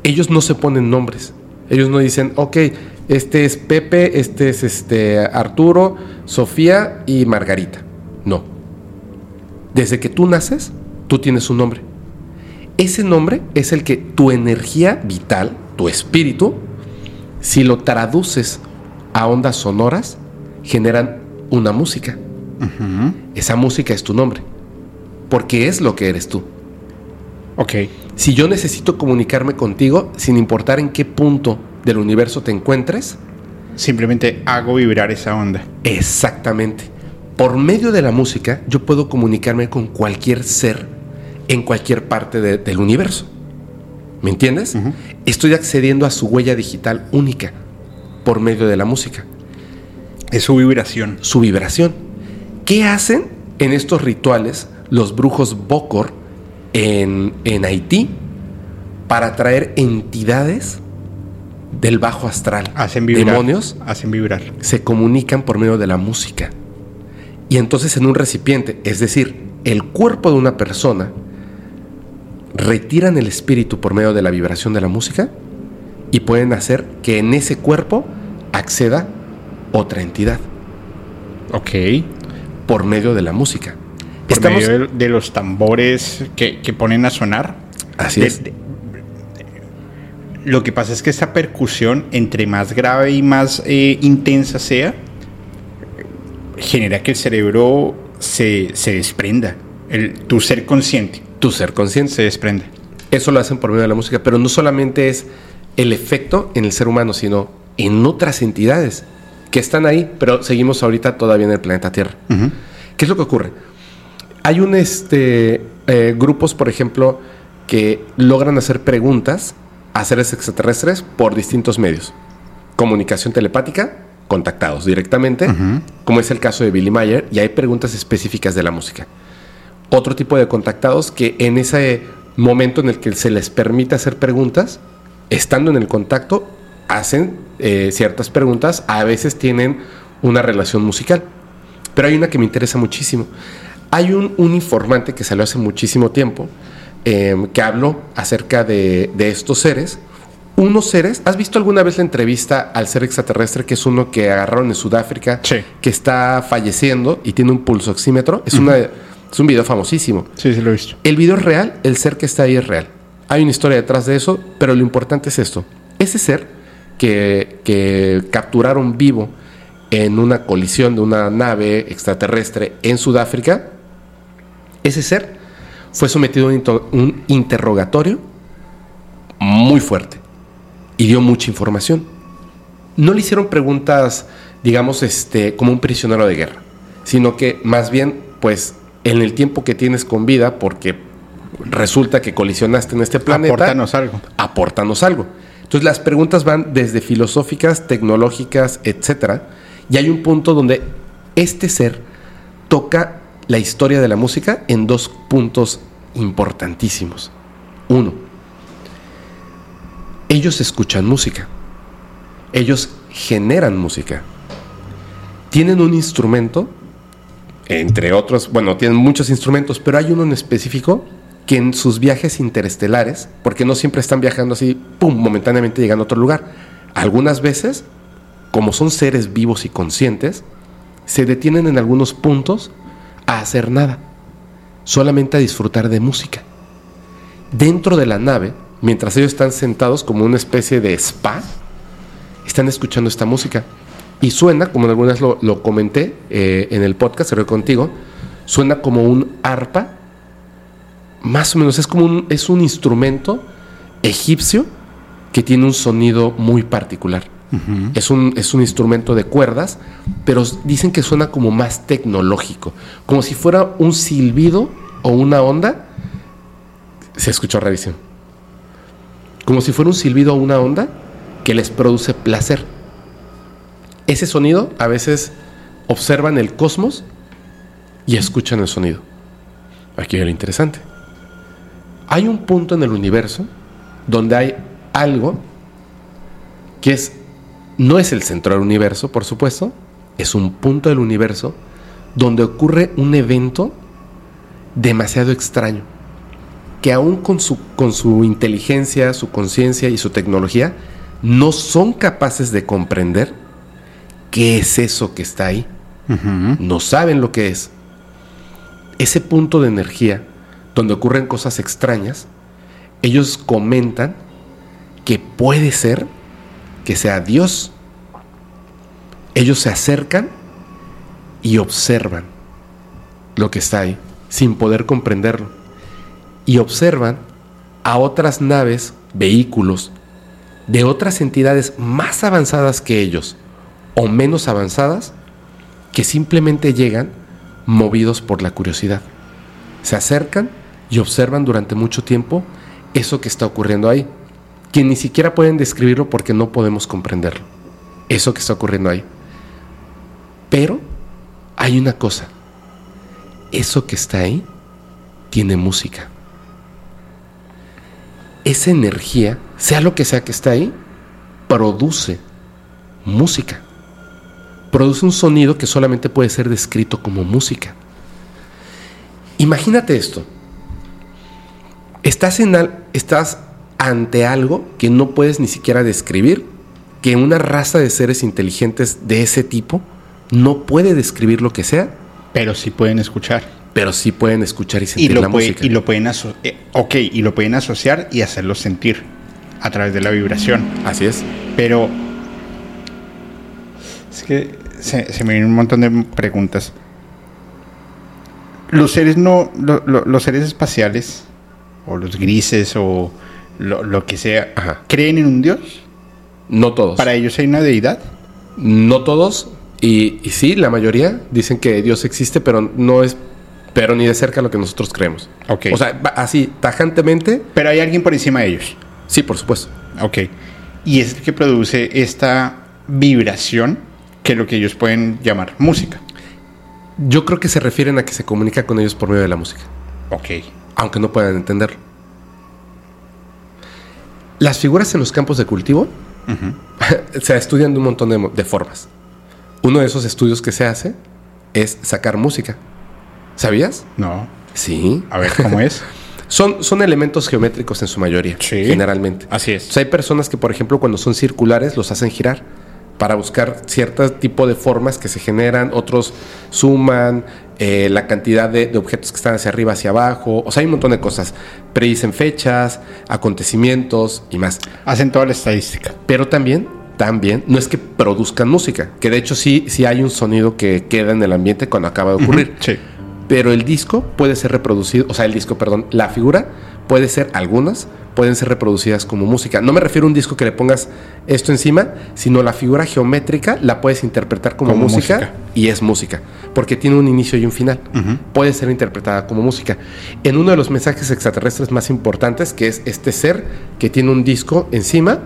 Ellos no se ponen nombres. Ellos no dicen, ok, este es Pepe, este es este Arturo, Sofía y Margarita. No. Desde que tú naces, tú tienes un nombre. Ese nombre es el que tu energía vital, tu espíritu, si lo traduces a ondas sonoras, generan una música. Esa música es tu nombre, porque es lo que eres tú. Ok. Si yo necesito comunicarme contigo, sin importar en qué punto del universo te encuentres, simplemente hago vibrar esa onda. Exactamente. Por medio de la música, yo puedo comunicarme con cualquier ser en cualquier parte del universo. ¿Me entiendes? Estoy accediendo a su huella digital única por medio de la música. Es su vibración. Su vibración. ¿Qué hacen en estos rituales los brujos Bokor en, en Haití para atraer entidades del bajo astral? Hacen vibrar. Demonios. Hacen vibrar. Se comunican por medio de la música. Y entonces en un recipiente, es decir, el cuerpo de una persona, retiran el espíritu por medio de la vibración de la música y pueden hacer que en ese cuerpo acceda otra entidad. Ok. Por medio de la música. Por medio de, los tambores que, ponen a sonar. Así es. lo que pasa es que esta percusión, entre más grave y más eh, intensa sea, genera que el cerebro se, desprenda. El, tu ser consciente. Tu ser consciente. Se desprende. Eso lo hacen por medio de la música, pero no solamente es el efecto en el ser humano, sino en otras entidades que están ahí, pero seguimos ahorita todavía en el planeta Tierra. ¿Qué es lo que ocurre? Hay un este eh, grupos, por ejemplo, que logran hacer preguntas a seres extraterrestres por distintos medios. Comunicación telepática, contactados directamente, como es el caso de Billy Mayer, y hay preguntas específicas de la música. Otro tipo de contactados que en ese momento en el que se les permite hacer preguntas, estando en el contacto, hacen eh, ciertas preguntas, a veces tienen una relación musical. Pero hay una que me interesa muchísimo. Hay un, un informante que salió hace muchísimo tiempo eh, que habló acerca de, de estos seres unos seres. ¿Has visto alguna vez la entrevista al ser extraterrestre, que es uno que agarraron en Sudáfrica, Sí. que está falleciendo y tiene un pulso oxímetro? Es, una, es un video famosísimo. Sí, sí lo he visto. El video es real, el ser que está ahí es real. Hay una historia detrás de eso, pero lo importante es esto. Ese ser que, que capturaron vivo en una colisión de una nave extraterrestre en Sudáfrica, ese ser fue sometido a un, interrogatorio muy fuerte y dio mucha información. No le hicieron preguntas, digamos, este, como un prisionero de guerra, sino que más bien, pues, en el tiempo que tienes con vida, porque resulta que colisionaste en este planeta, Apórtanos algo. apórtanos algo. Entonces las preguntas van desde filosóficas, tecnológicas, etcétera, y hay un punto donde este ser toca la historia de la música en dos puntos importantísimos. Uno, ellos escuchan música. Ellos generan música. Tienen un instrumento, entre otros, bueno, tienen muchos instrumentos, pero hay uno en específico que en sus viajes interestelares, porque no siempre están viajando así, pum, momentáneamente llegan a otro lugar. Algunas veces, como son seres vivos y conscientes, se detienen en algunos puntos a hacer nada, solamente a disfrutar de música. Dentro de la nave, mientras ellos están sentados como una especie de spa, están escuchando esta música. Y suena, como algunas lo, lo comenté eh, en el podcast, creo contigo, suena como un arpa, más o menos, es como un, es un instrumento egipcio que tiene un sonido muy particular. es, un, es un instrumento de cuerdas, pero dicen que suena como más tecnológico, como si fuera un silbido o una onda. Se escuchó rarísimo. Como si fuera un silbido o una onda que les produce placer. Ese sonido a veces observan el cosmos y escuchan el sonido. Aquí hay lo interesante. Hay un punto en el universo donde hay algo que es no es el centro del universo, por supuesto, es un punto del universo donde ocurre un evento demasiado extraño que aún con su, con su inteligencia, su conciencia y su tecnología no son capaces de comprender qué es eso que está ahí. No saben lo que es. Ese punto de energía donde ocurren cosas extrañas, ellos comentan que puede ser que sea Dios. Ellos se acercan y observan lo que está ahí sin poder comprenderlo. Y observan a otras naves, vehículos, de otras entidades más avanzadas que ellos o menos avanzadas que simplemente llegan movidos por la curiosidad. Se acercan y observan durante mucho tiempo eso que está ocurriendo ahí, que ni siquiera pueden describirlo porque no podemos comprenderlo. Eso que está ocurriendo ahí. Pero hay una cosa. Eso que está ahí tiene música. Esa energía, sea lo que sea que está ahí, produce música. Produce un sonido que solamente puede ser descrito como música. Imagínate esto. Estás, en al- estás ante algo que no puedes ni siquiera describir, que una raza de seres inteligentes de ese tipo no puede describir lo que sea, Pero sí pueden escuchar. pero sí pueden escuchar y Y sentir lo, la puede- música. y lo pueden eh, ok, y lo pueden asociar y hacerlo sentir a través de la vibración. Así es. Pero es que se, se me vienen un montón de preguntas. Los seres no, lo- lo- los seres espaciales o los grises o lo, lo que sea, Ajá. creen en un dios. No todos. Para ellos hay una deidad. No todos. Y, y sí, la mayoría dicen que Dios existe, pero no es, pero ni de cerca lo que nosotros creemos. Ok. O sea, así, tajantemente, Pero hay alguien por encima de ellos. sí, por supuesto. Ok. Y es el que produce esta vibración que lo que ellos pueden llamar música. Yo creo que se refieren a que se comunica con ellos por medio de la música, Ok. aunque no puedan entenderlo. Las figuras en los campos de cultivo, [LAUGHS] se estudian de un montón de, de formas. Uno de esos estudios que se hace es sacar música. ¿Sabías? No. Sí. A ver, ¿cómo es? [LAUGHS] Son, son elementos geométricos en su mayoría, Sí. generalmente. Así es. O sea, hay personas que, por ejemplo, cuando son circulares, los hacen girar para buscar cierto tipo de formas que se generan, otros suman eh, la cantidad de, de objetos que están hacia arriba, hacia abajo. O sea, hay un montón de cosas. Predicen fechas, acontecimientos y más. Hacen toda la estadística. Pero también, también, no es que produzcan música, que de hecho sí, sí hay un sonido que queda en el ambiente cuando acaba de ocurrir. Sí. Pero el disco puede ser reproducido, o sea, el disco, perdón, la figura puede ser, algunas pueden ser reproducidas como música. No me refiero a un disco que le pongas esto encima, sino la figura geométrica la puedes interpretar como, Como música, música. y es música, porque tiene un inicio y un final. Puede ser interpretada como música. En uno de los mensajes extraterrestres más importantes, que es este ser que tiene un disco encima,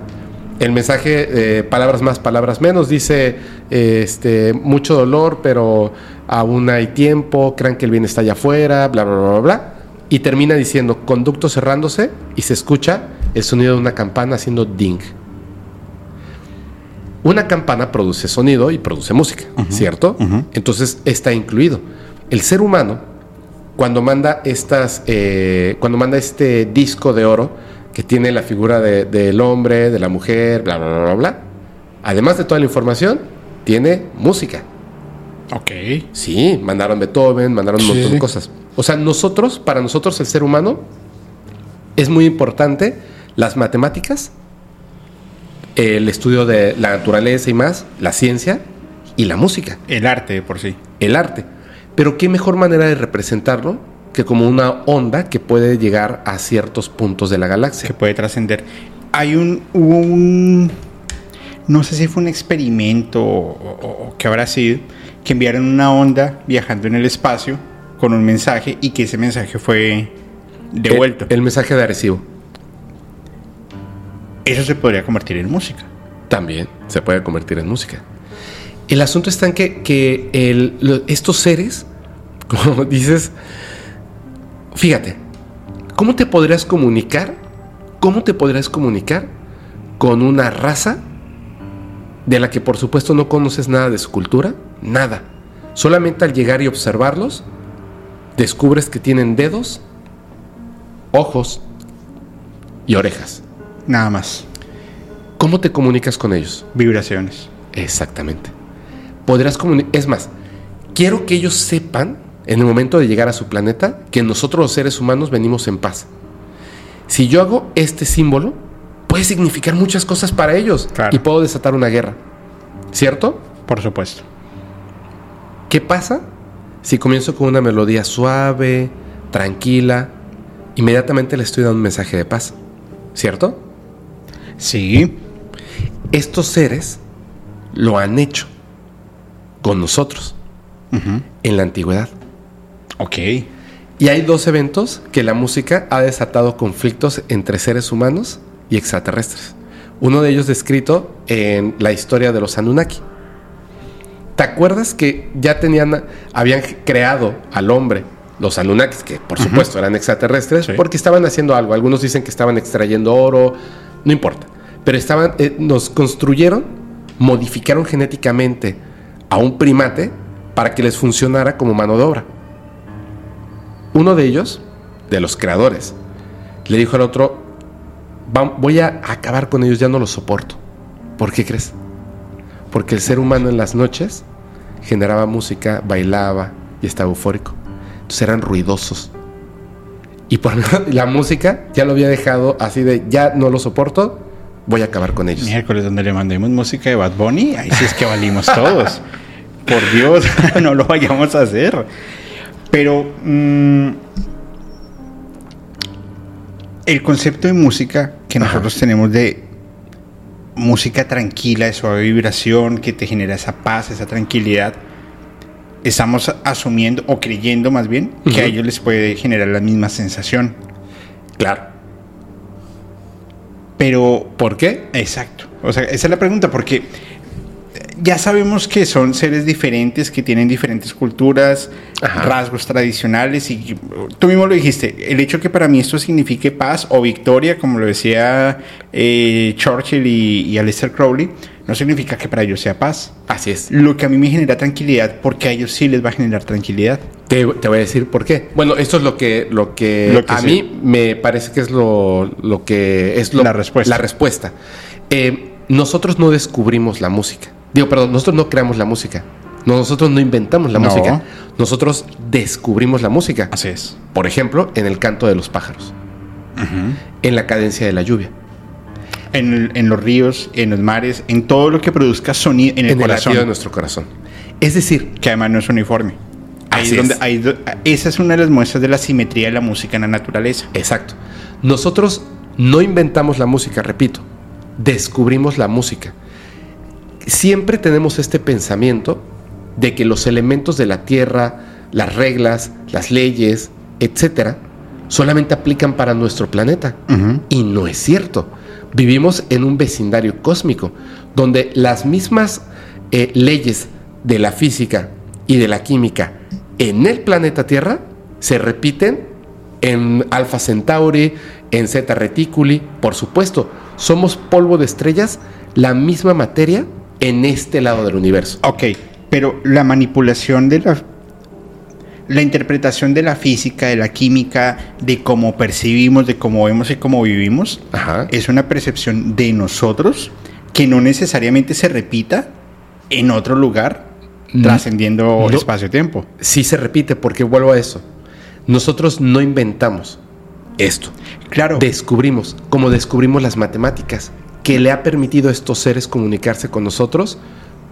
el mensaje, eh, palabras más, palabras menos, dice eh, este, mucho dolor, pero aún hay tiempo, crean que el bien está allá afuera, bla, bla, bla, bla, bla. Y termina diciendo conducto cerrándose y se escucha el sonido de una campana haciendo ding. Una campana produce sonido y produce música, ¿cierto? Entonces está incluido. El ser humano, cuando manda estas, eh, cuando manda este disco de oro que tiene la figura de- del hombre, de la mujer, bla, bla, bla, bla, bla, además de toda la información, tiene música. Ok. Sí, mandaron Beethoven, mandaron un montón sí. de cosas. O sea, nosotros, para nosotros el ser humano, es muy importante las matemáticas, el estudio de la naturaleza y más, la ciencia y la música, El arte por sí. el arte. Pero qué mejor manera de representarlo que como una onda que puede llegar a ciertos puntos de la galaxia. que puede trascender. Hay un, hubo un, no sé si fue un experimento o, o- o qué habrá sido, que enviaron una onda viajando en el espacio con un mensaje y que ese mensaje fue devuelto. El, el mensaje de Arecibo Eso se podría convertir en música. también se puede convertir en música. El asunto está en que, que el- lo- estos seres, [LAUGHS] como dices, fíjate, ¿cómo te podrías comunicar? ¿Cómo te podrías comunicar con una raza de la que por supuesto no conoces nada de su cultura? Nada. Solamente al llegar y observarlos, descubres que tienen dedos, ojos y orejas. Nada más. ¿Cómo te comunicas con ellos? Vibraciones. Exactamente. Podrás comunicar. Es más, quiero que ellos sepan, en el momento de llegar a su planeta, que nosotros los seres humanos venimos en paz. Si yo hago este símbolo, puede significar muchas cosas para ellos Claro. y puedo desatar una guerra. ¿Cierto? Por supuesto. ¿Qué pasa si comienzo con una melodía suave, tranquila? Inmediatamente le estoy dando un mensaje de paz. ¿Cierto? Sí. Estos seres lo han hecho con nosotros en la antigüedad. Ok. Y hay dos eventos que la música ha desatado conflictos entre seres humanos y extraterrestres. Uno de ellos descrito en la historia de los Anunnaki. ¿Te acuerdas que ya tenían, habían creado al hombre, los Anunnakis, que por supuesto eran extraterrestres, Sí. porque estaban haciendo algo? Algunos dicen que estaban extrayendo oro, no importa. Pero estaban, eh, nos construyeron, modificaron genéticamente a un primate para que les funcionara como mano de obra. Uno de ellos, de los creadores, le dijo al otro, "Va- voy a acabar con ellos, ya no los soporto. ¿Por qué crees? Porque el ser humano en las noches generaba música, bailaba y estaba eufórico. Entonces eran ruidosos. Y por [LAUGHS] la música ya lo había dejado así de, ya no lo soporto, voy a acabar con ellos. Miércoles donde le mandemos música de Bad Bunny, ahí sí es que valimos todos. [LAUGHS] Por Dios, [LAUGHS] no lo vayamos a hacer. Pero mm, el concepto de música que Ajá. nosotros tenemos de música tranquila, de suave vibración, que te genera esa paz, esa tranquilidad, estamos asumiendo o creyendo más bien que a ellos les puede generar la misma sensación. Claro. Pero ¿Por qué? Exacto. O sea, esa es la pregunta, porque ya sabemos que son seres diferentes, que tienen diferentes culturas, Ajá. rasgos tradicionales y tú mismo lo dijiste, el hecho que para mí esto signifique paz o victoria, como lo decía eh, Churchill y, y Aleister Crowley, no significa que para ellos sea paz. Así es. Lo que a mí me genera tranquilidad, porque a ellos sí les va a generar tranquilidad. Te, te voy a decir por qué. Bueno, esto es lo que, lo que, Lo que a mí me parece que es lo, lo que es lo- La respuesta. La respuesta. Eh, nosotros no descubrimos la música. Digo, perdón, nosotros no creamos la música. No, nosotros no inventamos la No. música. Nosotros descubrimos la música. Así es. Por ejemplo, en el canto de los pájaros. En la cadencia de la lluvia. En, en los ríos, en los mares, en todo lo que produzca sonido en el en corazón, de nuestro corazón. Es decir, que además no es uniforme. Ahí Así es donde, es. ahí do- esa es una de las muestras de la simetría de la música en la naturaleza. Exacto. Nosotros no inventamos la música, repito, descubrimos la música. Siempre tenemos este pensamiento de que los elementos de la Tierra, las reglas, las leyes, etcétera, solamente aplican para nuestro planeta. Y no es cierto. Vivimos en un vecindario cósmico donde las mismas eh, leyes de la física y de la química en el planeta Tierra se repiten en Alpha Centauri, en Zeta Reticuli. Por supuesto, somos polvo de estrellas, la misma materia en este lado del universo. Ok, pero la manipulación de la... La interpretación de la física, de la química, de cómo percibimos, de cómo vemos y cómo vivimos, Ajá. es una percepción de nosotros que no necesariamente se repita en otro lugar, Mm. trascendiendo No. espacio-tiempo. Sí se repite porque vuelvo a eso. Nosotros no inventamos esto. Claro. descubrimos, como descubrimos las matemáticas, que le ha permitido a estos seres comunicarse con nosotros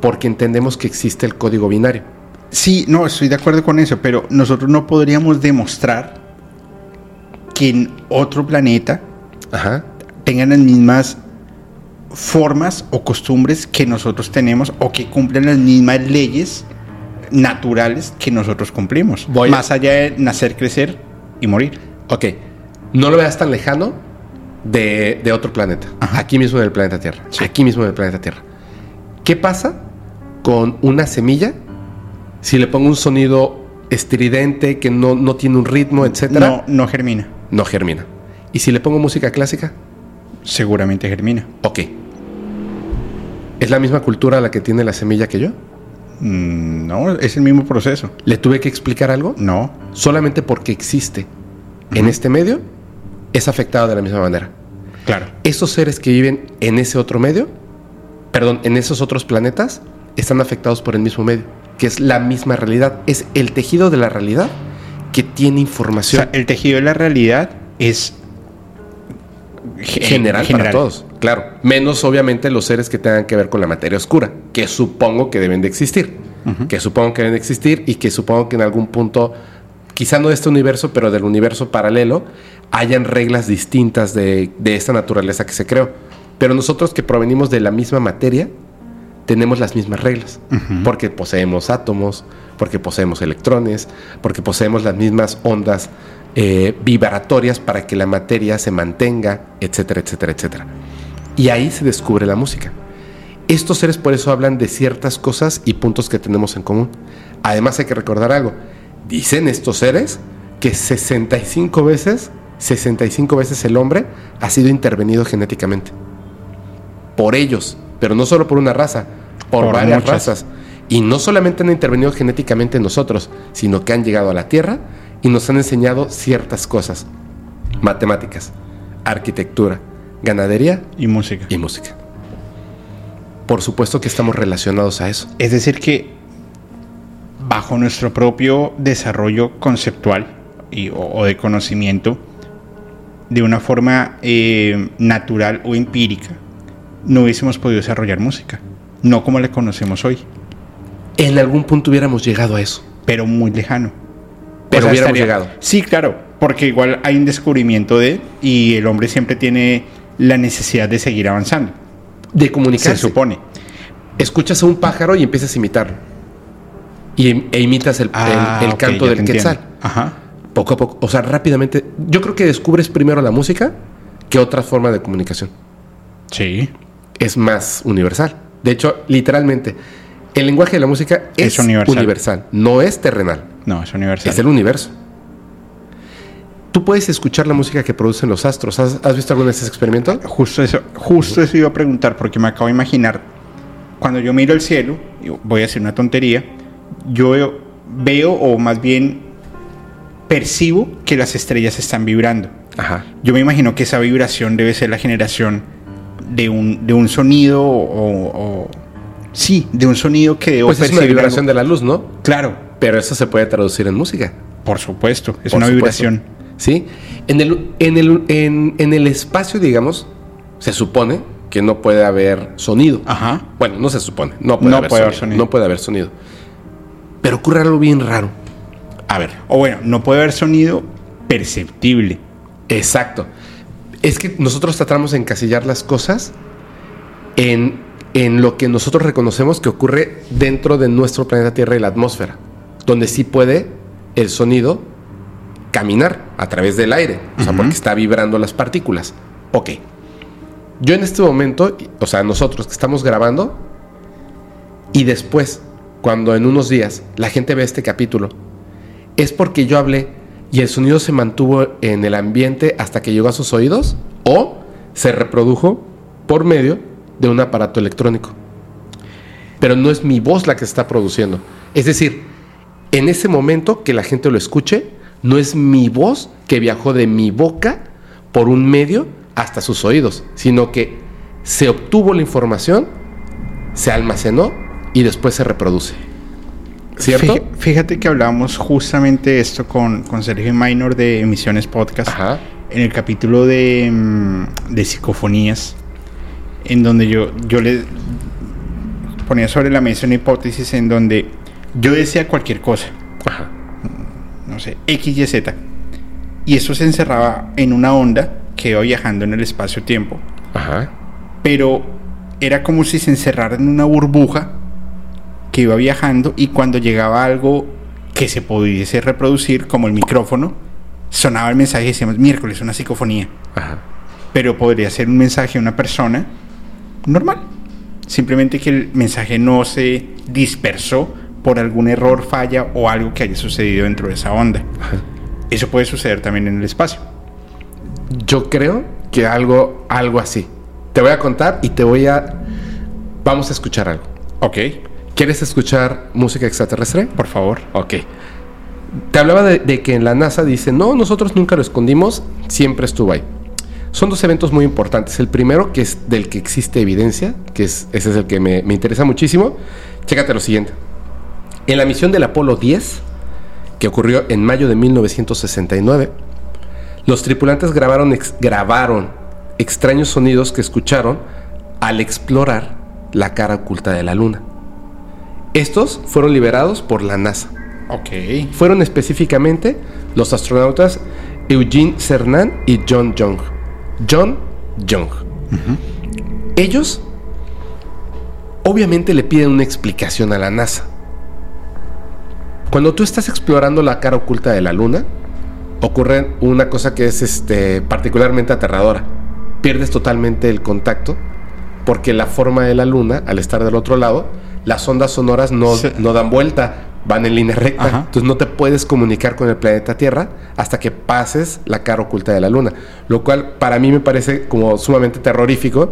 porque entendemos que existe el código binario. Sí, no, estoy de acuerdo con eso, pero nosotros no podríamos demostrar que en otro planeta Ajá. tengan las mismas formas o costumbres que nosotros tenemos o que cumplen las mismas leyes naturales que nosotros cumplimos. Voy a- Más allá de nacer, crecer y morir. Ok. No lo veas tan lejano de, de otro planeta. Ajá. Aquí mismo en el planeta Tierra. Sí. Aquí mismo en el planeta Tierra. ¿Qué pasa con una semilla si le pongo un sonido estridente que no, no tiene un ritmo, etcétera? No, no germina. no germina. ¿Y si le pongo música clásica? Seguramente germina. Ok. ¿Es la misma cultura la que tiene la semilla que yo? Mm, no, es el mismo proceso. ¿Le tuve que explicar algo? No. Solamente porque existe en este medio, es afectado de la misma manera. Claro. Esos seres que viven en ese otro medio, perdón, en esos otros planetas, están afectados por el mismo medio, que es la misma realidad. Es el tejido de la realidad que tiene O información sea, el tejido de la realidad es ge- general, para todos. Claro. Menos obviamente los seres que tengan que ver con la materia oscura, que supongo que deben de existir. Que supongo que deben de existir y que supongo que en algún punto, quizá no de este universo, pero del universo paralelo, hayan reglas distintas de, de esta naturaleza que se creó. Pero nosotros que provenimos de la misma materia, tenemos las mismas reglas. Porque poseemos átomos, porque poseemos electrones, porque poseemos las mismas ondas eh, vibratorias para que la materia se mantenga, etcétera, etcétera, etcétera. Y ahí se descubre la música. Estos seres por eso hablan de ciertas cosas y puntos que tenemos en común. Además hay que recordar algo. Dicen estos seres que 65 veces, 65 veces el hombre ha sido intervenido genéticamente. Por ellos, pero no solo por una raza, por, Por varias muchas. razas. Y no solamente han intervenido genéticamente en nosotros, sino que han llegado a la Tierra y nos han enseñado ciertas cosas. Matemáticas, arquitectura, ganadería y música. y música. Por supuesto que estamos relacionados a eso. Es decir, que bajo nuestro propio desarrollo conceptual y, o, o de conocimiento, de una forma eh, natural o empírica, no hubiésemos podido desarrollar música. No como la conocemos hoy, En algún punto hubiéramos llegado a eso. pero muy lejano. Pero hubiéramos llegado. Sí, claro, porque igual hay un descubrimiento de, y el hombre siempre tiene la necesidad de seguir avanzando. De comunicarse. Se supone. Escuchas a un pájaro y empiezas a imitarlo. Y, e imitas el, el- Ah, el canto del quetzal. Ajá. Poco a poco. O sea, rápidamente. Yo creo que descubres primero la música que otra forma de comunicación. Sí. Es más universal. De hecho, literalmente, el lenguaje de la música es, Es universal. universal. no es terrenal, No, es universal. es el universo. Tú puedes escuchar la música que producen los astros. ¿Has, has visto alguno de esos experimentos? Justo eso, justo eso iba a preguntar, porque me acabo de imaginar, cuando yo miro el cielo, voy a hacer una tontería, yo veo, veo, o más bien percibo que las estrellas están vibrando. Ajá. Yo me imagino que esa vibración debe ser la generación de un, de un sonido o, o- sí, de un sonido que debo Pues es una vibración algo. de la luz, ¿no? Claro, Pero eso se puede traducir en música. por supuesto, es Por una supuesto. vibración. ¿Sí? En el, en, el, en, en el espacio, digamos, se supone que no puede haber sonido. Ajá. Bueno, no se supone. No puede, No haber, puede sonido, haber sonido. No puede haber sonido. Pero ocurre algo bien raro. A ver. O bueno, no puede haber sonido perceptible. Exacto. Es que nosotros tratamos de encasillar las cosas en, en lo que nosotros reconocemos que ocurre dentro de nuestro planeta Tierra y la atmósfera, donde sí puede el sonido caminar a través del aire, o sea, porque está vibrando las partículas. Ok. Yo en este momento, o sea, nosotros que estamos grabando, y después, cuando en unos días la gente ve este capítulo, es porque yo hablé y el sonido se mantuvo en el ambiente hasta que llegó a sus oídos o se reprodujo por medio de un aparato electrónico. Pero no es mi voz la que se está produciendo. Es decir, en ese momento que la gente lo escuche, no es mi voz que viajó de mi boca por un medio hasta sus oídos, sino que se obtuvo la información, se almacenó y después se reproduce. ¿Cierto? Fí- Fíjate que hablábamos justamente de esto con, con Sergio Minor de Emisiones Podcast Ajá. en el capítulo de, mm, de psicofonías, en donde yo, yo le ponía sobre la mesa una hipótesis en donde yo decía cualquier cosa, Ajá. no sé, X, Y, Z, y eso se encerraba en una onda que iba viajando en el espacio-tiempo, Ajá. pero era como si se encerrara en una burbuja que iba viajando y cuando llegaba algo que se pudiese reproducir, como el micrófono, sonaba el mensaje y decíamos, miércoles, una psicofonía. Ajá. Pero podría ser un mensaje a una persona normal. Simplemente que el mensaje no se dispersó por algún error, falla o algo que haya sucedido dentro de esa onda. Eso puede suceder también en el espacio. Yo creo que algo, algo así. Te voy a contar y te voy a. Vamos a escuchar algo. Ok, ¿Quieres escuchar música extraterrestre? por favor. Ok. Te hablaba de, de que en la NASA dice, no, nosotros nunca lo escondimos, siempre estuvo ahí. Son dos eventos muy importantes. El primero, que es del que existe evidencia, que es, ese es el que me, me interesa muchísimo. Chécate lo siguiente. En la misión del Apolo 10, que ocurrió en mayo de 1969, los tripulantes grabaron, ex- grabaron extraños sonidos que escucharon al explorar la cara oculta de la Luna. Estos fueron liberados por la NASA. Ok. Fueron específicamente los astronautas Eugene Cernan y John Young. John Young. Ellos obviamente le piden una explicación a la NASA. Cuando tú estás explorando la cara oculta de la Luna, ocurre una cosa que es este, particularmente aterradora. Pierdes totalmente el contacto porque la forma de la Luna, al estar del otro lado, las ondas sonoras no, Sí. no dan vuelta, van en línea recta. Ajá. Entonces no te puedes comunicar con el planeta Tierra hasta que pases la cara oculta de la Luna. Lo cual para mí me parece como sumamente terrorífico.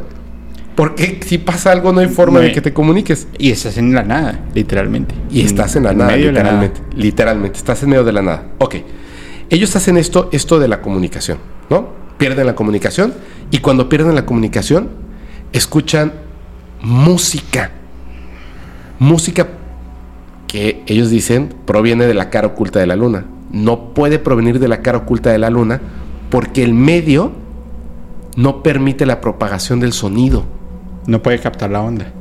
Porque si pasa algo no hay forma No de que te comuniques. Y estás en la nada, literalmente. Y estás en nada, la nada. literalmente. Literalmente, estás en medio de la nada. Ok. Ellos hacen esto, esto de la comunicación, ¿no? Pierden la comunicación y cuando pierden la comunicación, escuchan música. Música que ellos dicen proviene de la cara oculta de la luna. No puede provenir de la cara oculta de la luna porque el medio no permite la propagación del sonido No puede captar la onda.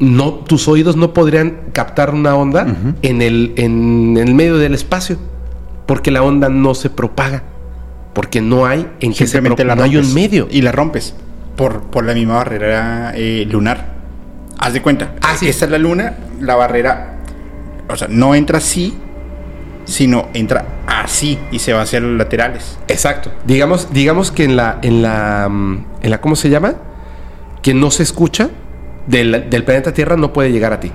no, tus oídos no podrían captar una onda en, el, en el medio del espacio, porque la onda no se propaga, porque no hay en que se la no hay un medio. Y la rompes por, por la misma barrera eh, lunar. Haz de cuenta. Ah, sí. Esta es la luna, la barrera. O sea, no entra así, sino entra así y se va hacia los laterales. Exacto. Digamos, digamos que en la, en la, mm, en la, ¿cómo se llama? Que no se escucha, del, del planeta Tierra no puede llegar a ti.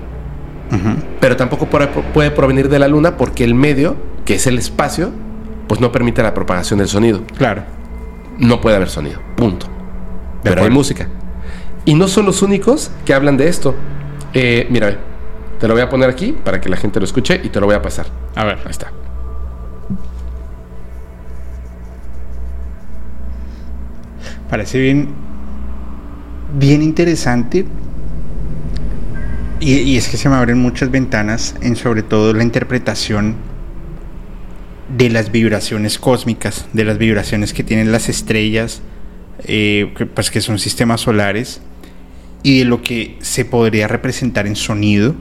Pero tampoco puede, provenir de la Luna porque el medio, que es el espacio, pues no permite la propagación del sonido. Claro. No puede haber sonido. Punto. De Pero hay música. Y no son los únicos que hablan de esto. Eh, mira, te lo voy a poner aquí para que la gente lo escuche y te lo voy a pasar. A ver. Ahí está. Parece bien, bien interesante. Y, y es que se me abren muchas ventanas en sobre todo la interpretación de las vibraciones cósmicas, de las vibraciones que tienen las estrellas, eh, que, pues que son sistemas solares, y de lo que se podría representar en sonido,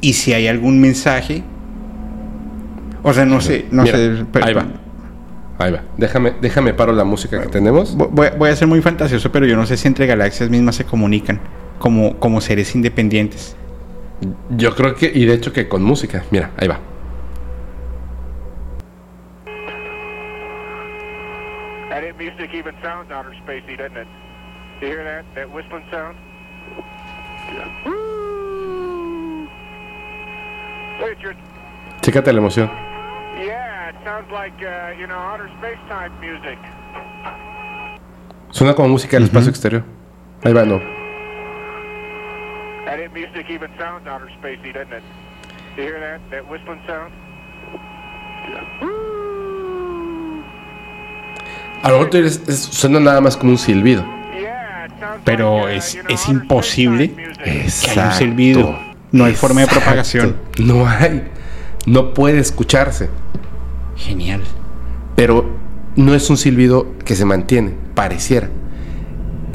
y si hay algún mensaje. O sea, no sé, no Mira, sé. pero- ahí va. Ahí va. Déjame, déjame paro la música que tenemos. Vo- Voy, voy a ser muy fantasioso, pero yo no sé si entre galaxias mismas se comunican como, como seres independientes. Yo creo que, y de hecho que con música. Mira, ahí va. That music even sounds outer spacey, doesn't it? You hear that? That whistling sound? Yeah. Woo! Your. Chécate la emoción. Yeah, it sounds like, uh, you know, outer space type music. Suena como música del espacio exterior. Ahí va, no. That it music even sounds outer spacey, doesn't it? You hear that? That whistling sound? Yeah. Woo! A lo mejor suena nada más como un silbido. Pero es- es imposible. Que hay un silbido. No hay forma de propagación. No hay. No puede escucharse. Genial. Pero no es un silbido que se mantiene, pareciera.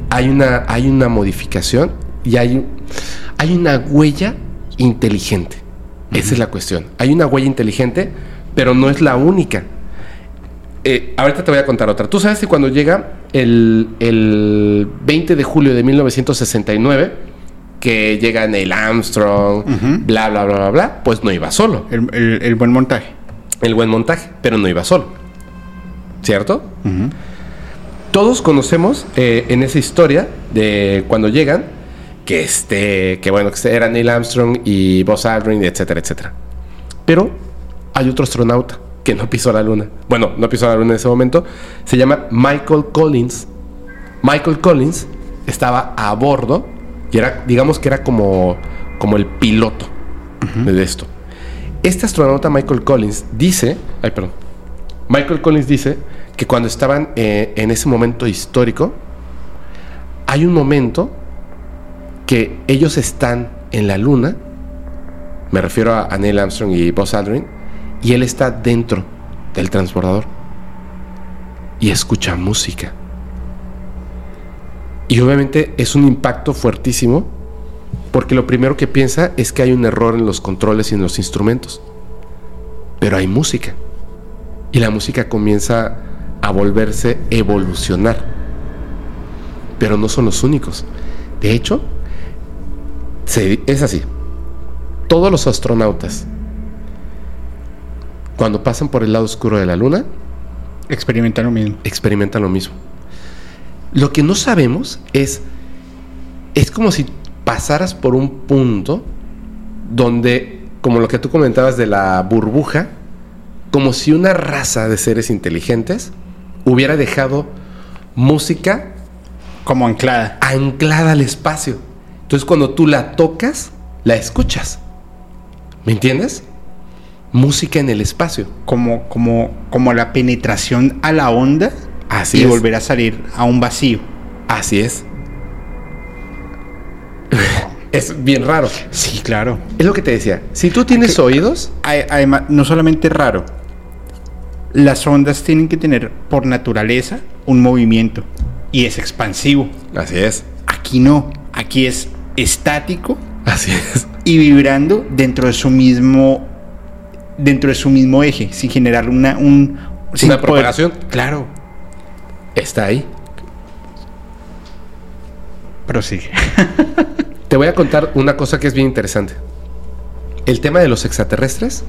Hay una, hay una modificación y hay, hay una huella inteligente. Esa es la cuestión. Hay una huella inteligente, pero no es la única. Eh, ahorita te voy a contar otra. Tú sabes que cuando llega el, el 20 de julio de 1969, que llega Neil Armstrong, bla, bla, bla, bla, bla, pues no iba solo El, el- el buen montaje. el buen montaje, pero no iba solo. ¿Cierto? Todos conocemos eh, en esa historia de cuando llegan que este, que bueno, que era Neil Armstrong y Buzz Aldrin, etcétera, etcétera. Pero hay otro astronauta que no pisó la luna. Bueno, no pisó la luna en ese momento. Se llama Michael Collins. Michael Collins estaba a bordo y era, digamos que era como, como el piloto de esto. Este astronauta Michael Collins dice, ay perdón, Michael Collins dice que cuando estaban eh, en ese momento histórico, hay un momento que ellos están en la luna, me refiero a, a Neil Armstrong y Buzz Aldrin, y él está dentro del transbordador y escucha música. Y obviamente es un impacto fuertísimo porque lo primero que piensa es que hay un error en los controles y en los instrumentos. Pero hay música. Y la música comienza a volverse evolucionar. Pero no son los únicos. De hecho, es así. Todos los astronautas, cuando pasan por el lado oscuro de la luna, Experimentan lo mismo. experimentan lo mismo. Lo que no sabemos es, es como si pasaras por un punto donde, como lo que tú comentabas de la burbuja, como si una raza de seres inteligentes hubiera dejado música Como anclada. anclada al espacio. Entonces cuando tú la tocas, la escuchas. ¿Me entiendes? Música en el espacio. Como, como, como la penetración a la onda Así y es. volver a salir a un vacío. Así es. [LAUGHS] es bien raro. Sí, claro. Es lo que te decía. Si tú tienes oídos, Además, no solamente raro, las ondas tienen que tener por naturaleza un movimiento y es expansivo. así es. Aquí no, aquí es estático Así es. y vibrando dentro de su mismo dentro de su mismo eje, sin generar una un sin Una propagación. Claro, Está ahí. pero sí. [LAUGHS] Te voy a contar una cosa que es bien interesante. El tema de los extraterrestres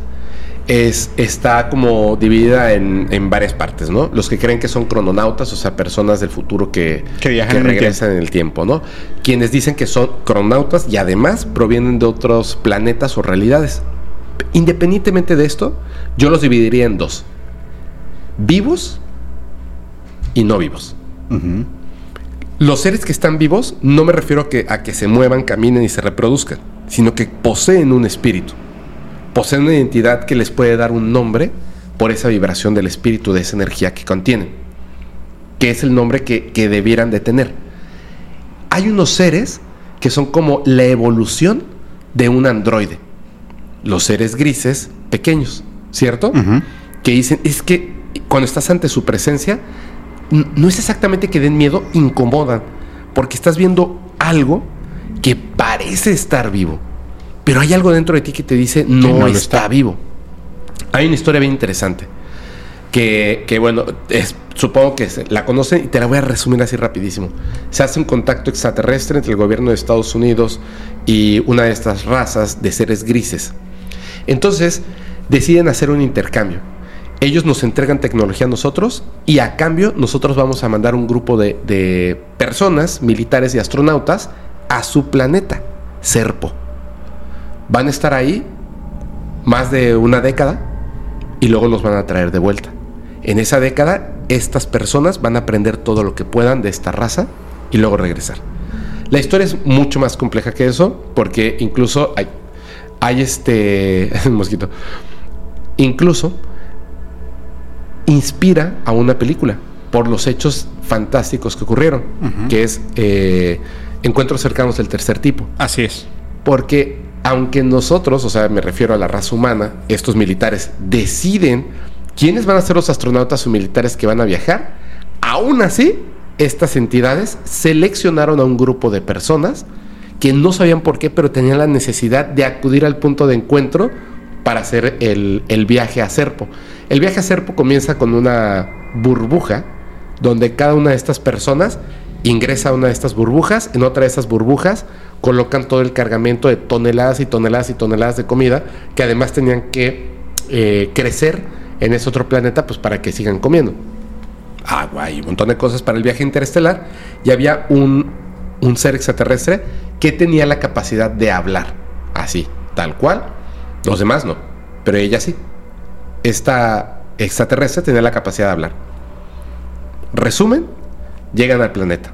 es, está como dividida en, en varias partes, ¿no? Los que creen que son crononautas, o sea, personas del futuro que, Que viajan en el regresan en el tiempo, ¿no? Quienes dicen que son crononautas y además provienen de otros planetas o realidades. Independientemente de esto, yo los dividiría en dos. Vivos y no vivos. Los seres que están vivos no me refiero a que, a que se muevan, caminen y se reproduzcan, sino que poseen un espíritu. Poseen una identidad que les puede dar un nombre por esa vibración del espíritu, de esa energía que contienen, que es el nombre que, que debieran de tener. Hay unos seres que son como la evolución de un androide. Los seres grises pequeños, ¿cierto? Que dicen, es que cuando estás ante su presencia, no es exactamente que den miedo, incomodan, porque estás viendo algo que parece estar vivo, pero hay algo dentro de ti que te dice no, está, está. vivo. Hay una historia bien interesante que, que, bueno, es- supongo que la conocen y te la voy a resumir así rapidísimo. Se hace un contacto extraterrestre entre el gobierno de Estados Unidos y una de estas razas de seres grises. Entonces deciden hacer un intercambio. Ellos nos entregan tecnología a nosotros y a cambio nosotros vamos a mandar un grupo de, personas, militares y astronautas a su planeta, Serpo. Van a estar ahí más de una década y luego los van a traer de vuelta. En esa década, estas personas van a aprender todo lo que puedan de esta raza y luego regresar. La historia es mucho más compleja que eso, porque incluso hay, hay este. [LAUGHS] un mosquito. Incluso inspira a una película por los hechos fantásticos que ocurrieron, que es eh, Encuentros cercanos del tercer tipo. Así es. Porque aunque nosotros, o sea, me refiero a la raza humana, estos militares deciden quiénes van a ser los astronautas o militares que van a viajar, aún así, estas entidades seleccionaron a un grupo de personas que no sabían por qué, pero tenían la necesidad de acudir al punto de encuentro para hacer el, el viaje a Serpo. El viaje a Serpo comienza con una burbuja donde cada una de estas personas ingresa a una de estas burbujas, en otra de estas burbujas colocan todo el cargamento de toneladas y toneladas y toneladas de comida que además tenían que eh, crecer en ese otro planeta pues para que sigan comiendo. Agua y un montón de cosas para el viaje interestelar y había un, un ser extraterrestre que tenía la capacidad de hablar, así, tal cual. Los demás no, pero ella sí. Esta extraterrestre tenía la capacidad de hablar. Resumen, llegan al planeta.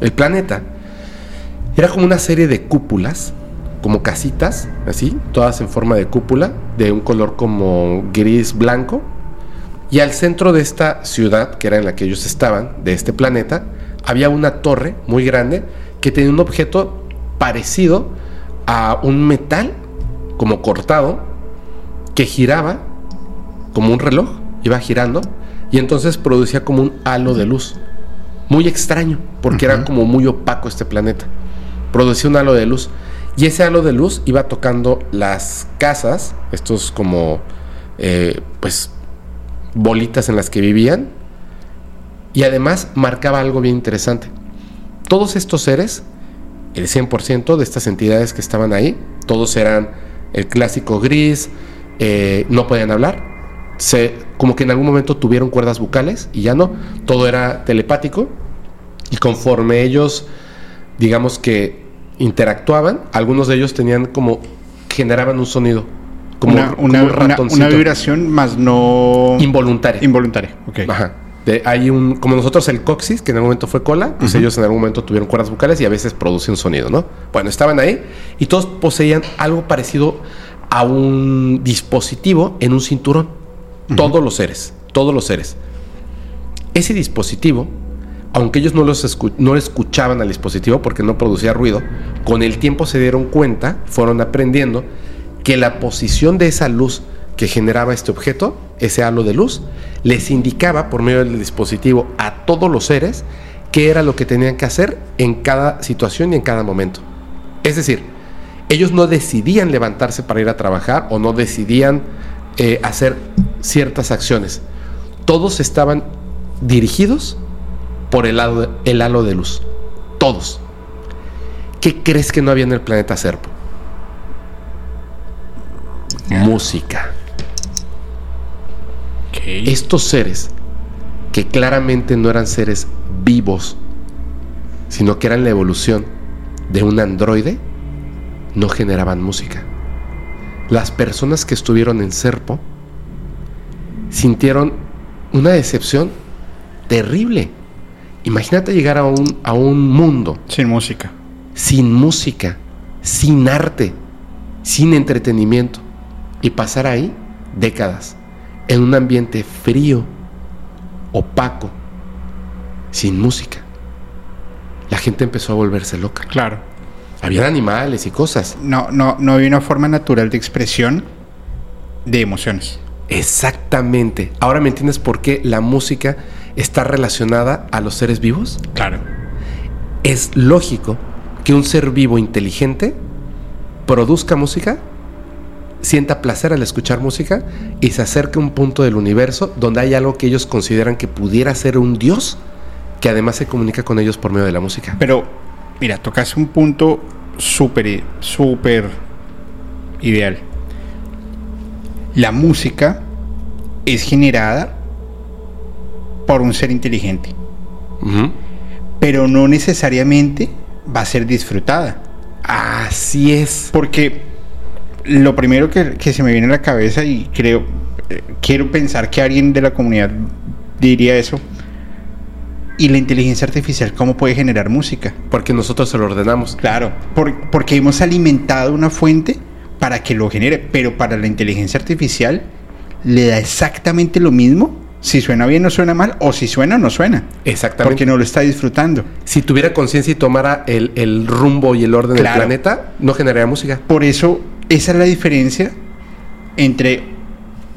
El planeta era como una serie de cúpulas, como casitas, así, todas en forma de cúpula, de un color como gris blanco. Y al centro de esta ciudad, que era en la que ellos estaban, de este planeta, había una torre muy grande que tenía un objeto parecido a un metal como cortado que giraba como un reloj, iba girando y entonces producía como un halo de luz. Muy extraño, porque era como muy opaco este planeta. Producía un halo de luz y ese halo de luz iba tocando las casas, estos como eh, pues bolitas en las que vivían y además marcaba algo bien interesante. Todos estos seres, el 100% de estas entidades que estaban ahí, todos eran el clásico gris, eh, no podían hablar, se, como que en algún momento tuvieron cuerdas bucales y ya no, todo era telepático y conforme ellos, digamos que interactuaban, algunos de ellos tenían como, generaban un sonido, como, una, como una, un una vibración más no involuntaria. involuntaria. Ok. Ajá. De- hay un, como nosotros el coxis, que en algún momento fue cola, pues ellos en algún momento tuvieron cuerdas bucales y a veces producen un sonido, ¿no? Bueno, estaban ahí y todos poseían algo parecido a un dispositivo en un cinturón. Todos los seres, todos los seres. Ese dispositivo, aunque ellos no, los escu- no escuchaban al dispositivo porque no producía ruido, con el tiempo se dieron cuenta, fueron aprendiendo que la posición de esa luz que generaba este objeto, ese halo de luz, les indicaba por medio del dispositivo a todos los seres qué era lo que tenían que hacer en cada situación y en cada momento. Es decir, ellos no decidían levantarse para ir a trabajar o no decidían eh, hacer ciertas acciones. Todos estaban dirigidos por el halo, el halo de luz. Todos. ¿Qué crees que no había en el planeta Serpo? Música. Estos seres, que claramente no eran seres vivos, sino que eran la evolución de un androide, no generaban música. Las personas que estuvieron en Serpo sintieron una decepción terrible. Imagínate llegar a un, a un mundo Sin música. sin música, sin arte, sin entretenimiento y pasar ahí décadas en un ambiente frío, opaco, sin música. La gente empezó a volverse loca. Claro. Habían animales y cosas. No, no, no había una forma natural de expresión de emociones. Exactamente. Ahora me entiendes por qué la música está relacionada a los seres vivos. Claro. Es lógico que un ser vivo inteligente produzca música, sienta placer al escuchar música y se acerque a un punto del universo donde hay algo que ellos consideran que pudiera ser un dios que además se comunica con ellos por medio de la música. Pero, mira, tocas un punto súper, súper ideal. La música es generada por un ser inteligente, pero no necesariamente va a ser disfrutada. Así es. Porque lo primero que, que se me viene a la cabeza y creo, eh, quiero pensar que alguien de la comunidad diría eso. ¿Y la inteligencia artificial cómo puede generar música? Porque nosotros se lo ordenamos. Claro, por- porque hemos alimentado una fuente para que lo genere, pero para la inteligencia artificial le da exactamente lo mismo si suena bien o suena mal, o si suena o no suena, Exactamente. porque no lo está disfrutando. Si tuviera conciencia y tomara el, el rumbo y el orden Claro. del planeta, no generaría música. Por eso, esa es la diferencia entre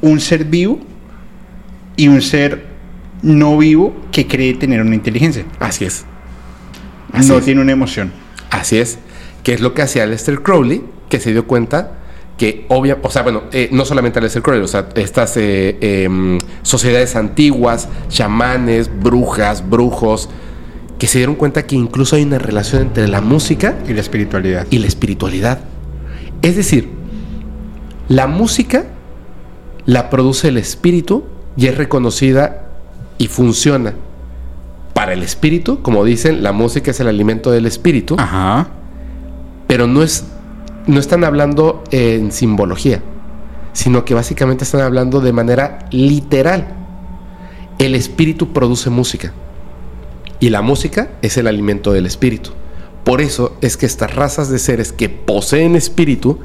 un ser vivo y un ser no vivo que cree tener una inteligencia. Así es. Así no es. tiene una emoción. Así es. Que es lo que hacía Lester Crowley, que se dio cuenta que obvia, o sea, bueno, eh, no solamente Lester Crowley, o sea, estas eh, em, sociedades antiguas, chamanes, brujas, brujos, que se dieron cuenta que incluso hay una relación entre la música Y la espiritualidad. y la espiritualidad. Es decir, la música la produce el espíritu y es reconocida y funciona para el espíritu, como dicen, la música es el alimento del espíritu, Ajá. pero no es no están hablando en simbología, sino que básicamente están hablando de manera literal. El espíritu produce música y la música es el alimento del espíritu. Por eso es que estas razas de seres que poseen espíritu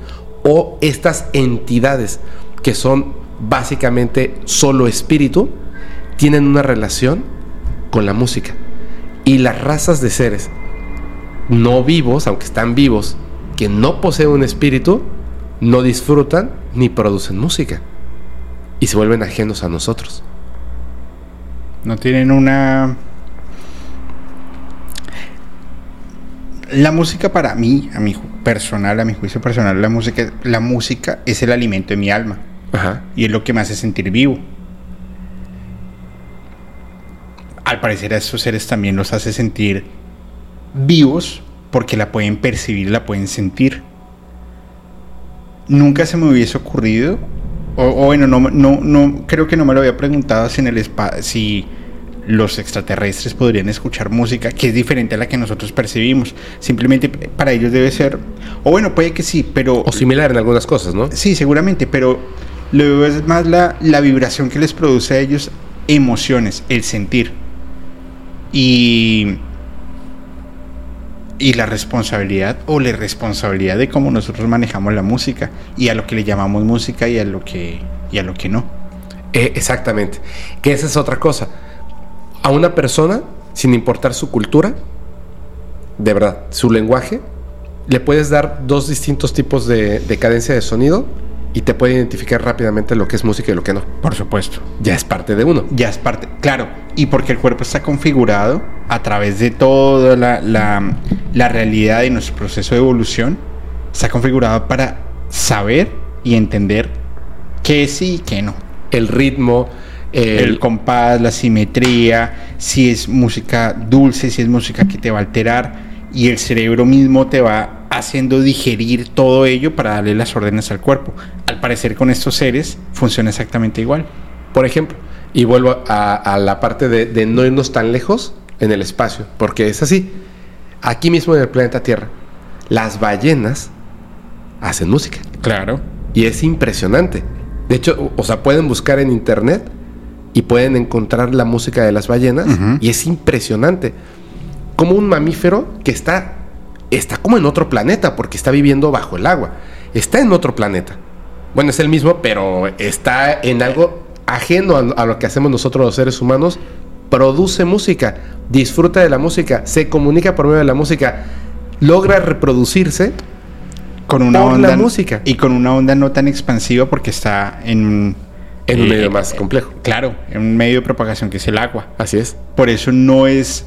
o estas entidades que son básicamente solo espíritu tienen una relación con la música. Y las razas de seres no vivos, aunque están vivos, que no poseen un espíritu, no disfrutan ni producen música. Y se vuelven ajenos a nosotros. No tienen una... La música para mí, a mi personal, a mi juicio personal, la música, la música es el alimento de mi alma Ajá. y es lo que me hace sentir vivo. Al parecer a estos seres también los hace sentir vivos porque la pueden percibir, la pueden sentir. Nunca se me hubiese ocurrido, o, o bueno, no, no, no, creo que no me lo había preguntado si en el spa, si los extraterrestres podrían escuchar música que es diferente a la que nosotros percibimos. Simplemente para ellos debe ser, o bueno, puede que sí, pero O similar en algunas cosas, ¿no? Sí, seguramente, pero lo veo es más la, la vibración que les produce a ellos emociones, el sentir. Y, y la responsabilidad o la irresponsabilidad de cómo nosotros manejamos la música y a lo que le llamamos música y a lo que, y a lo que no. Eh, exactamente. Que esa es otra cosa. A una persona, sin importar su cultura, de verdad, su lenguaje, le puedes dar dos distintos tipos de, de cadencia de sonido y te puede identificar rápidamente lo que es música y lo que no. Por supuesto. Ya es parte de uno. Ya es parte, claro, y porque el cuerpo está configurado a través de toda la, la, la realidad de nuestro proceso de evolución, está configurado para saber y entender qué sí y qué no. El ritmo, el, El compás, la simetría, si es música dulce, si es música que te va a alterar, y el cerebro mismo te va haciendo digerir todo ello para darle las órdenes al cuerpo. Al parecer con estos seres funciona exactamente igual. Por ejemplo, y vuelvo a, a la parte de, de no irnos tan lejos en el espacio, porque es así. Aquí mismo en el planeta Tierra, las ballenas hacen música. Claro. Y es impresionante. De hecho, o- o sea, pueden buscar en internet y pueden encontrar la música de las ballenas y es impresionante. Como un mamífero que está está como en otro planeta porque está viviendo bajo el agua. Está en otro planeta. Bueno, es el mismo, pero está en algo ajeno a, a lo que hacemos nosotros los seres humanos. Produce música, disfruta de la música, se comunica por medio de la música, logra reproducirse Con una Por la onda música. Y con una onda no tan expansiva porque está en. En un eh, medio más complejo. Claro, en un medio de propagación que es el agua. Así es. Por eso no es...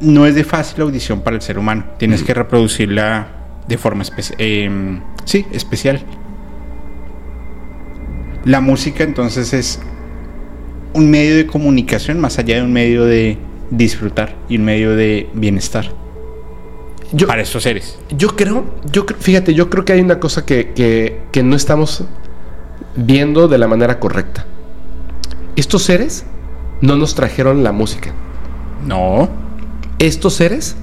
No es de fácil audición para el ser humano. Tienes que reproducirla de forma especial. sí, especial. La música entonces es un medio de comunicación más allá de un medio de disfrutar y un medio de bienestar Yo, para estos seres. yo creo, yo fíjate, yo creo que hay una cosa que, que- que no estamos viendo de la manera correcta. Estos seres no nos trajeron la música. No. Estos seres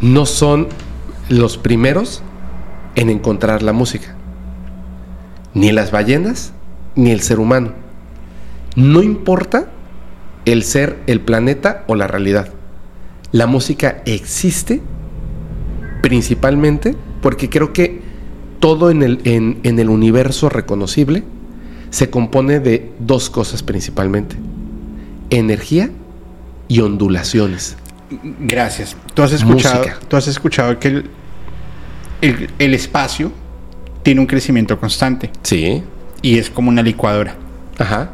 no son los primeros en encontrar la música. Ni las ballenas, ni el ser humano. No importa el ser, el planeta o la realidad. La música existe principalmente porque creo que todo en el, en- en el universo reconocible se compone de dos cosas principalmente. Energía y ondulaciones. Gracias. Tú has escuchado, Música. tú has escuchado que el, el- el espacio tiene un crecimiento constante Sí. y es como una licuadora. Ajá.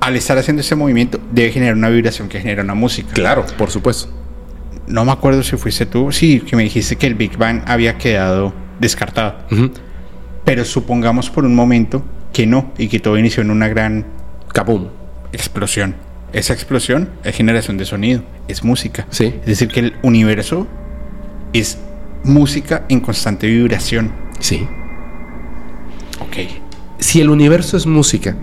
Al estar haciendo ese movimiento debe generar una vibración que genera una música. Claro, por supuesto. No me acuerdo si fuiste tú, sí, que me dijiste que el Big Bang había quedado descartado. Ujú. Pero supongamos por un momento que no y que todo inició en una gran explosión. Esa explosión es generación de sonido, es música. Sí. Es decir, que el universo es música en constante vibración. Sí. Ok. Si el universo es música,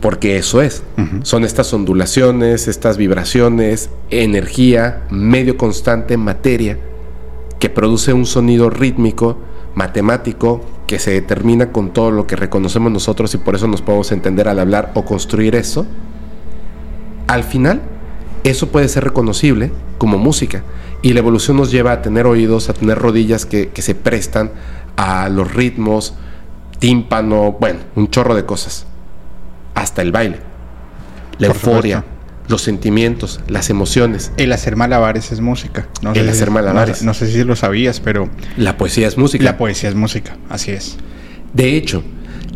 porque eso es, son estas ondulaciones, estas vibraciones, energía, medio constante, materia, que produce un sonido rítmico, matemático, que se determina con todo lo que reconocemos nosotros y por eso nos podemos entender al hablar o construir eso, al final eso puede ser reconocible como música. Y la evolución nos lleva a tener oídos, a tener rodillas que, que se prestan a los ritmos, tímpano, bueno, un chorro de cosas, hasta el baile, la Por euforia, supuesto. Los sentimientos, las emociones. El hacer malabares es música. No El hacer si- malabares. No, no sé si lo sabías, pero La poesía es música. la poesía es música. Así es. De hecho,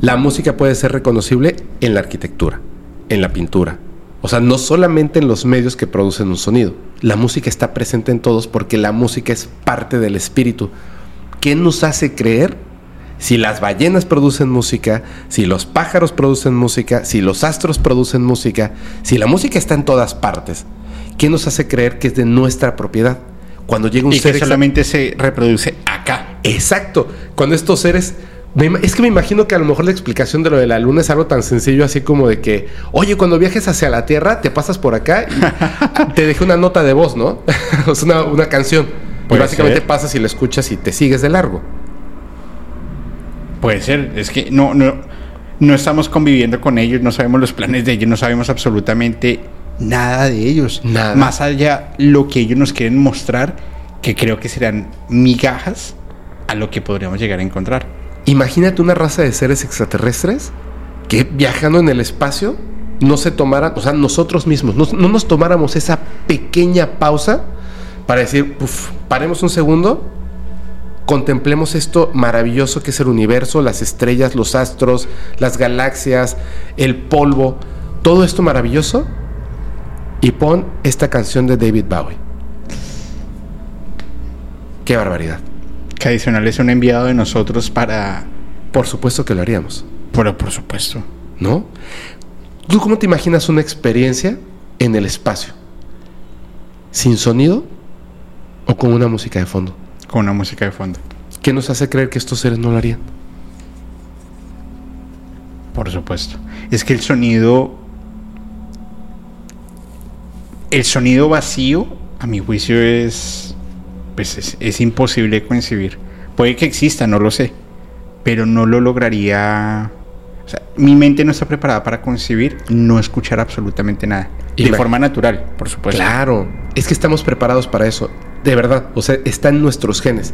la música puede ser reconocible en la arquitectura, en la pintura. O sea, no solamente en los medios que producen un sonido. La música está presente en todos porque la música es parte del espíritu. ¿Qué nos hace creer si las ballenas producen música, si los pájaros producen música, si los astros producen música, si la música está en todas partes? ¿Qué nos hace creer que es de nuestra propiedad? Cuando llega un Y ser que solamente se reproduce acá. Exacto. Cuando estos seres. es que me imagino que a lo mejor la explicación de lo de la luna es algo tan sencillo así como de que, oye, cuando viajes hacia la Tierra, te pasas por acá y [LAUGHS] te dejé una nota de voz, ¿no? [LAUGHS] o sea, una, una canción. Y básicamente ser. pasas y la escuchas y te sigues de largo. Puede ser. Es que no, no, no estamos conviviendo con ellos, no sabemos los planes de ellos, no sabemos absolutamente nada de ellos. Nada. Más allá lo que ellos nos quieren mostrar, que creo que serán migajas a lo que podríamos llegar a encontrar. Imagínate una raza de seres extraterrestres que viajando en el espacio no se tomaran, o sea, nosotros mismos, no, no nos tomáramos esa pequeña pausa para decir, "Uf, paremos un segundo, contemplemos esto maravilloso que es el universo, las estrellas, los astros, las galaxias, el polvo, todo esto maravilloso, y pon esta canción de David Bowie. Qué barbaridad. Que adicional es un enviado de nosotros para... Por supuesto que lo haríamos. Pero por supuesto. ¿no? ¿Tú cómo te imaginas una experiencia en el espacio? ¿Sin sonido o con una música de fondo? Con una música de fondo. ¿Qué nos hace creer que estos seres no lo harían? Por supuesto. Es que el sonido. El sonido vacío, a mi juicio, es. Pues es, es imposible de concebir. Puede que exista, no lo sé. Pero no lo lograría. O sea, mi mente no está preparada para concebir no escuchar absolutamente nada. De forma natural, por supuesto. Claro, es que estamos preparados para eso, de verdad, o sea, está en nuestros genes.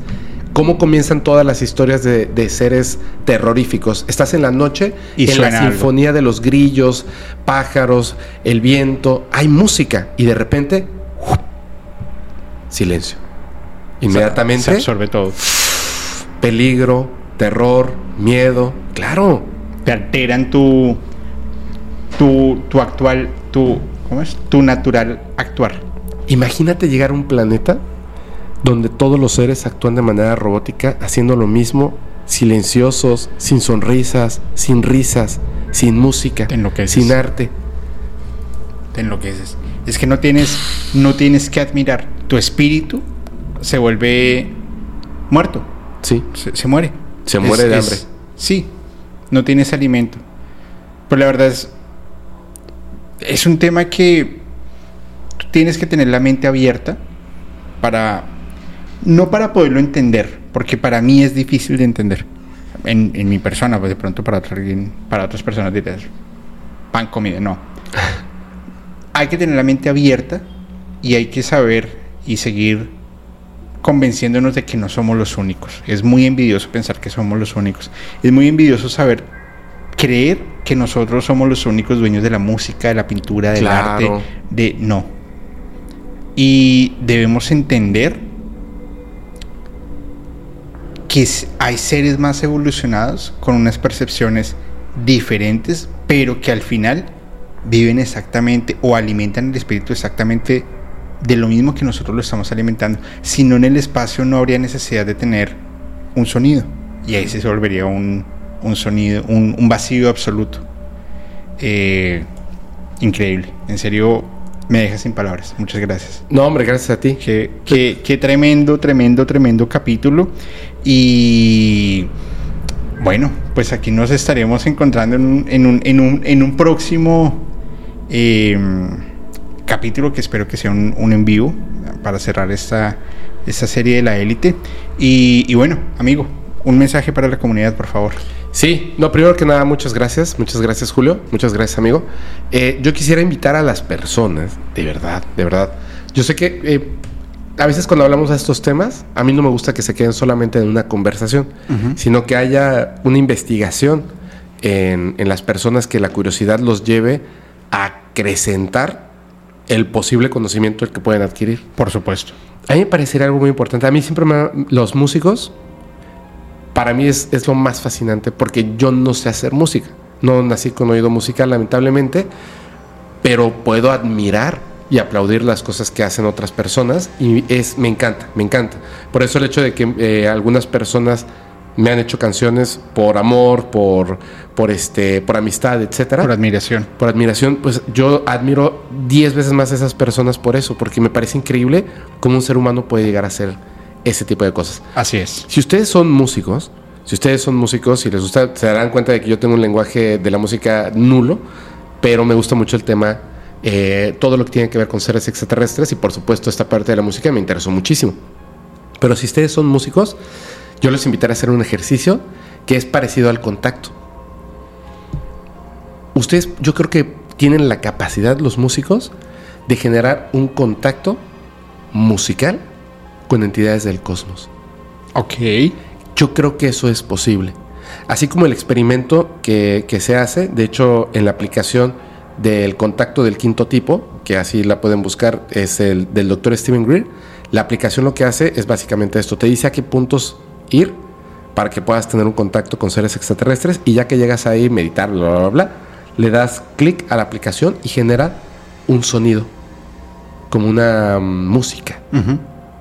¿Cómo comienzan todas las historias de, de seres terroríficos? Estás en la noche Y en la algo. sinfonía de los grillos, pájaros, el viento, hay música y de repente, silencio. Inmediatamente, Se absorbe todo. peligro, terror, miedo, claro. te alteran tu tu, tu actual tu ¿cómo es? tu natural actuar Imagínate llegar a un planeta donde todos los seres actúan de manera robótica, haciendo lo mismo, silenciosos, sin sonrisas, sin risas, sin música, Te enloqueces. sin arte. te enloqueces. Es que no tienes no tienes que admirar. Tu espíritu se vuelve muerto. Sí, se, se muere. Se muere de hambre. sí. No tienes alimento. Pero la verdad es es un tema que tienes que tener la mente abierta para no para poderlo entender porque para mí es difícil de entender en, en mi persona pues de pronto para otra para otras personas dirás pan comida no [LAUGHS] hay que tener la mente abierta y hay que saber y seguir convenciéndonos de que no somos los únicos. Es muy envidioso pensar que somos los únicos. Es muy envidioso saber creer que nosotros somos los únicos dueños de la música, de la pintura, del Claro. arte, de no. Y debemos entender que hay seres más evolucionados con unas percepciones diferentes, pero que al final viven exactamente o alimentan el espíritu exactamente de lo mismo que nosotros lo estamos alimentando. Si no en el espacio no habría necesidad de tener un sonido. Y ahí se volvería un, un sonido, un, un vacío absoluto. Eh, increíble. En serio, me deja sin palabras. Muchas gracias. No, hombre, gracias a ti. Qué, qué- qué tremendo, tremendo, tremendo capítulo. Y bueno, pues aquí nos estaremos encontrando en un, en un, en un, en un próximo eh, capítulo que espero que sea un, un en vivo para cerrar esta, esta serie de la élite. Y, y bueno, amigo, un mensaje para la comunidad, por favor. Sí, no, primero que nada, muchas gracias. Muchas gracias, Julio. Muchas gracias, amigo. Eh, yo quisiera invitar a las personas, de verdad, de verdad. Yo sé que eh, a veces cuando hablamos de estos temas, a mí no me gusta que se queden solamente en una conversación, sino que haya una investigación en, en las personas que la curiosidad los lleve a acrecentar el posible conocimiento que pueden adquirir. Por supuesto. A mí me parecería algo muy importante. A mí siempre me los músicos, para mí es, es lo más fascinante porque yo no sé hacer música. No nací con oído musical, lamentablemente, pero puedo admirar y aplaudir las cosas que hacen otras personas y es me encanta, me encanta. Por eso el hecho de que eh, algunas personas me han hecho canciones por amor, por, por este, por amistad, etcétera Por admiración. por admiración, pues yo admiro 10 veces más a esas personas por eso, porque me parece increíble cómo un ser humano puede llegar a hacer ese tipo de cosas. Así es. Si ustedes son músicos, si ustedes son músicos y les gusta, se darán cuenta de que yo tengo un lenguaje de la música nulo, pero me gusta mucho el tema, eh, todo lo que tiene que ver con seres extraterrestres y por supuesto esta parte de la música me interesó muchísimo. Pero si ustedes son músicos, yo les invitaré a hacer un ejercicio que es parecido al contacto. Ustedes, yo creo que tienen la capacidad, los músicos, de generar un contacto musical con entidades del cosmos. Ok. Yo creo que eso es posible. Así como el experimento que, que se hace, de hecho, en la aplicación del contacto del quinto tipo, que así la pueden buscar, es el del doctor Steven Greer. La aplicación lo que hace es básicamente esto: te dice a qué puntos ir para que puedas tener un contacto con seres extraterrestres y ya que llegas ahí, meditar, bla, bla, bla, bla, le das clic a la aplicación y genera un sonido, como una mm, música. Ujú.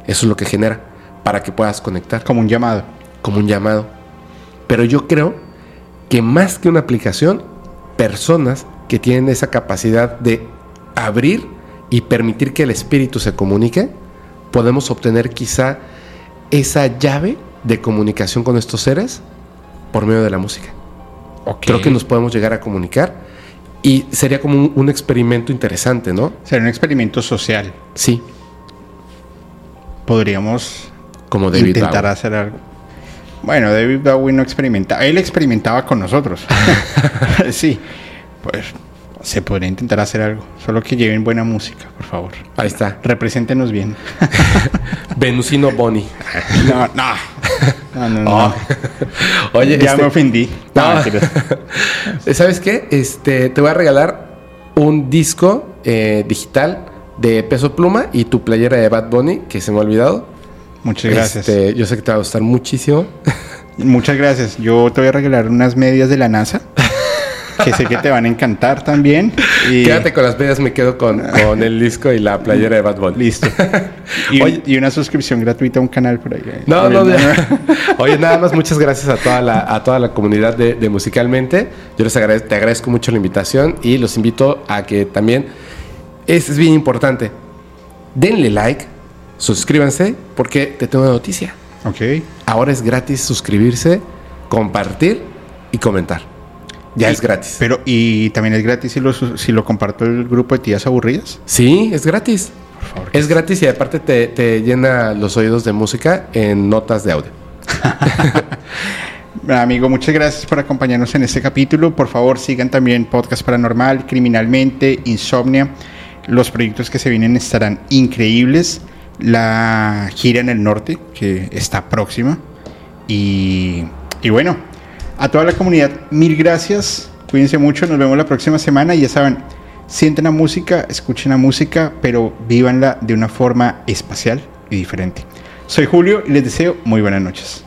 Eso es lo que genera para que puedas conectar Como un llamado. como un llamado. Pero yo creo que más que una aplicación, personas que tienen esa capacidad de abrir y permitir que el espíritu se comunique, podemos obtener quizá esa llave de comunicación con estos seres por medio de la música. Creo que nos podemos llegar a comunicar y sería como un, un experimento interesante, ¿no? Será un experimento social. Sí, Podríamos como David intentar Bowie. hacer algo. Bueno, David Bowie no experimentaba. Él experimentaba con nosotros. [LAUGHS] [LAUGHS] sí. Pues se podría intentar hacer algo. Solo que lleven buena música, por favor. Ahí está. Represéntenos bien. [LAUGHS] Venusino Bonnie. No, no. No, no, no. Oh. Oye, ya este- me ofendí. No, No. ¿Sabes qué? Este, te voy a regalar un disco eh, digital de peso pluma y tu playera de Bad Bunny, que se me ha olvidado. Muchas gracias. Este, yo sé que te va a gustar muchísimo. [LAUGHS] Muchas gracias. Yo te voy a regalar unas medias de la NASA. Que sé que te van a encantar también. Y Quédate con las medias, me quedo con, con el disco y la playera de Bad Bunny. listo. [LAUGHS] Y, Oye. y una suscripción gratuita a un canal por ahí. No, no, ya. [LAUGHS] Oye, nada más muchas gracias a toda la, a toda la comunidad de, de Musicalmente. Yo les agradezco, te agradezco mucho la invitación y los invito a que también, es, es bien importante, denle like, suscríbanse, porque te tengo una noticia. Ok. Ahora es gratis suscribirse, compartir y comentar. Ya Y- es gratis. Pero, y también es gratis si lo, si lo comparto el grupo de tías aburridas. Sí, es gratis. Por favor. Es gratis y aparte te, te llena los oídos de música en notas de audio. [LAUGHS] Amigo, muchas gracias por acompañarnos en este capítulo. Por favor, sigan también Podcast Paranormal, Criminalmente, Insomnia. Los proyectos que se vienen estarán increíbles. La gira en el norte, que está próxima. Y, bueno, a toda la comunidad, mil gracias. Cuídense mucho. Nos vemos la próxima semana. Y ya saben, sienten la música, escuchen la música, pero vívanla de una forma espacial y diferente. Soy Julio y les deseo muy buenas noches.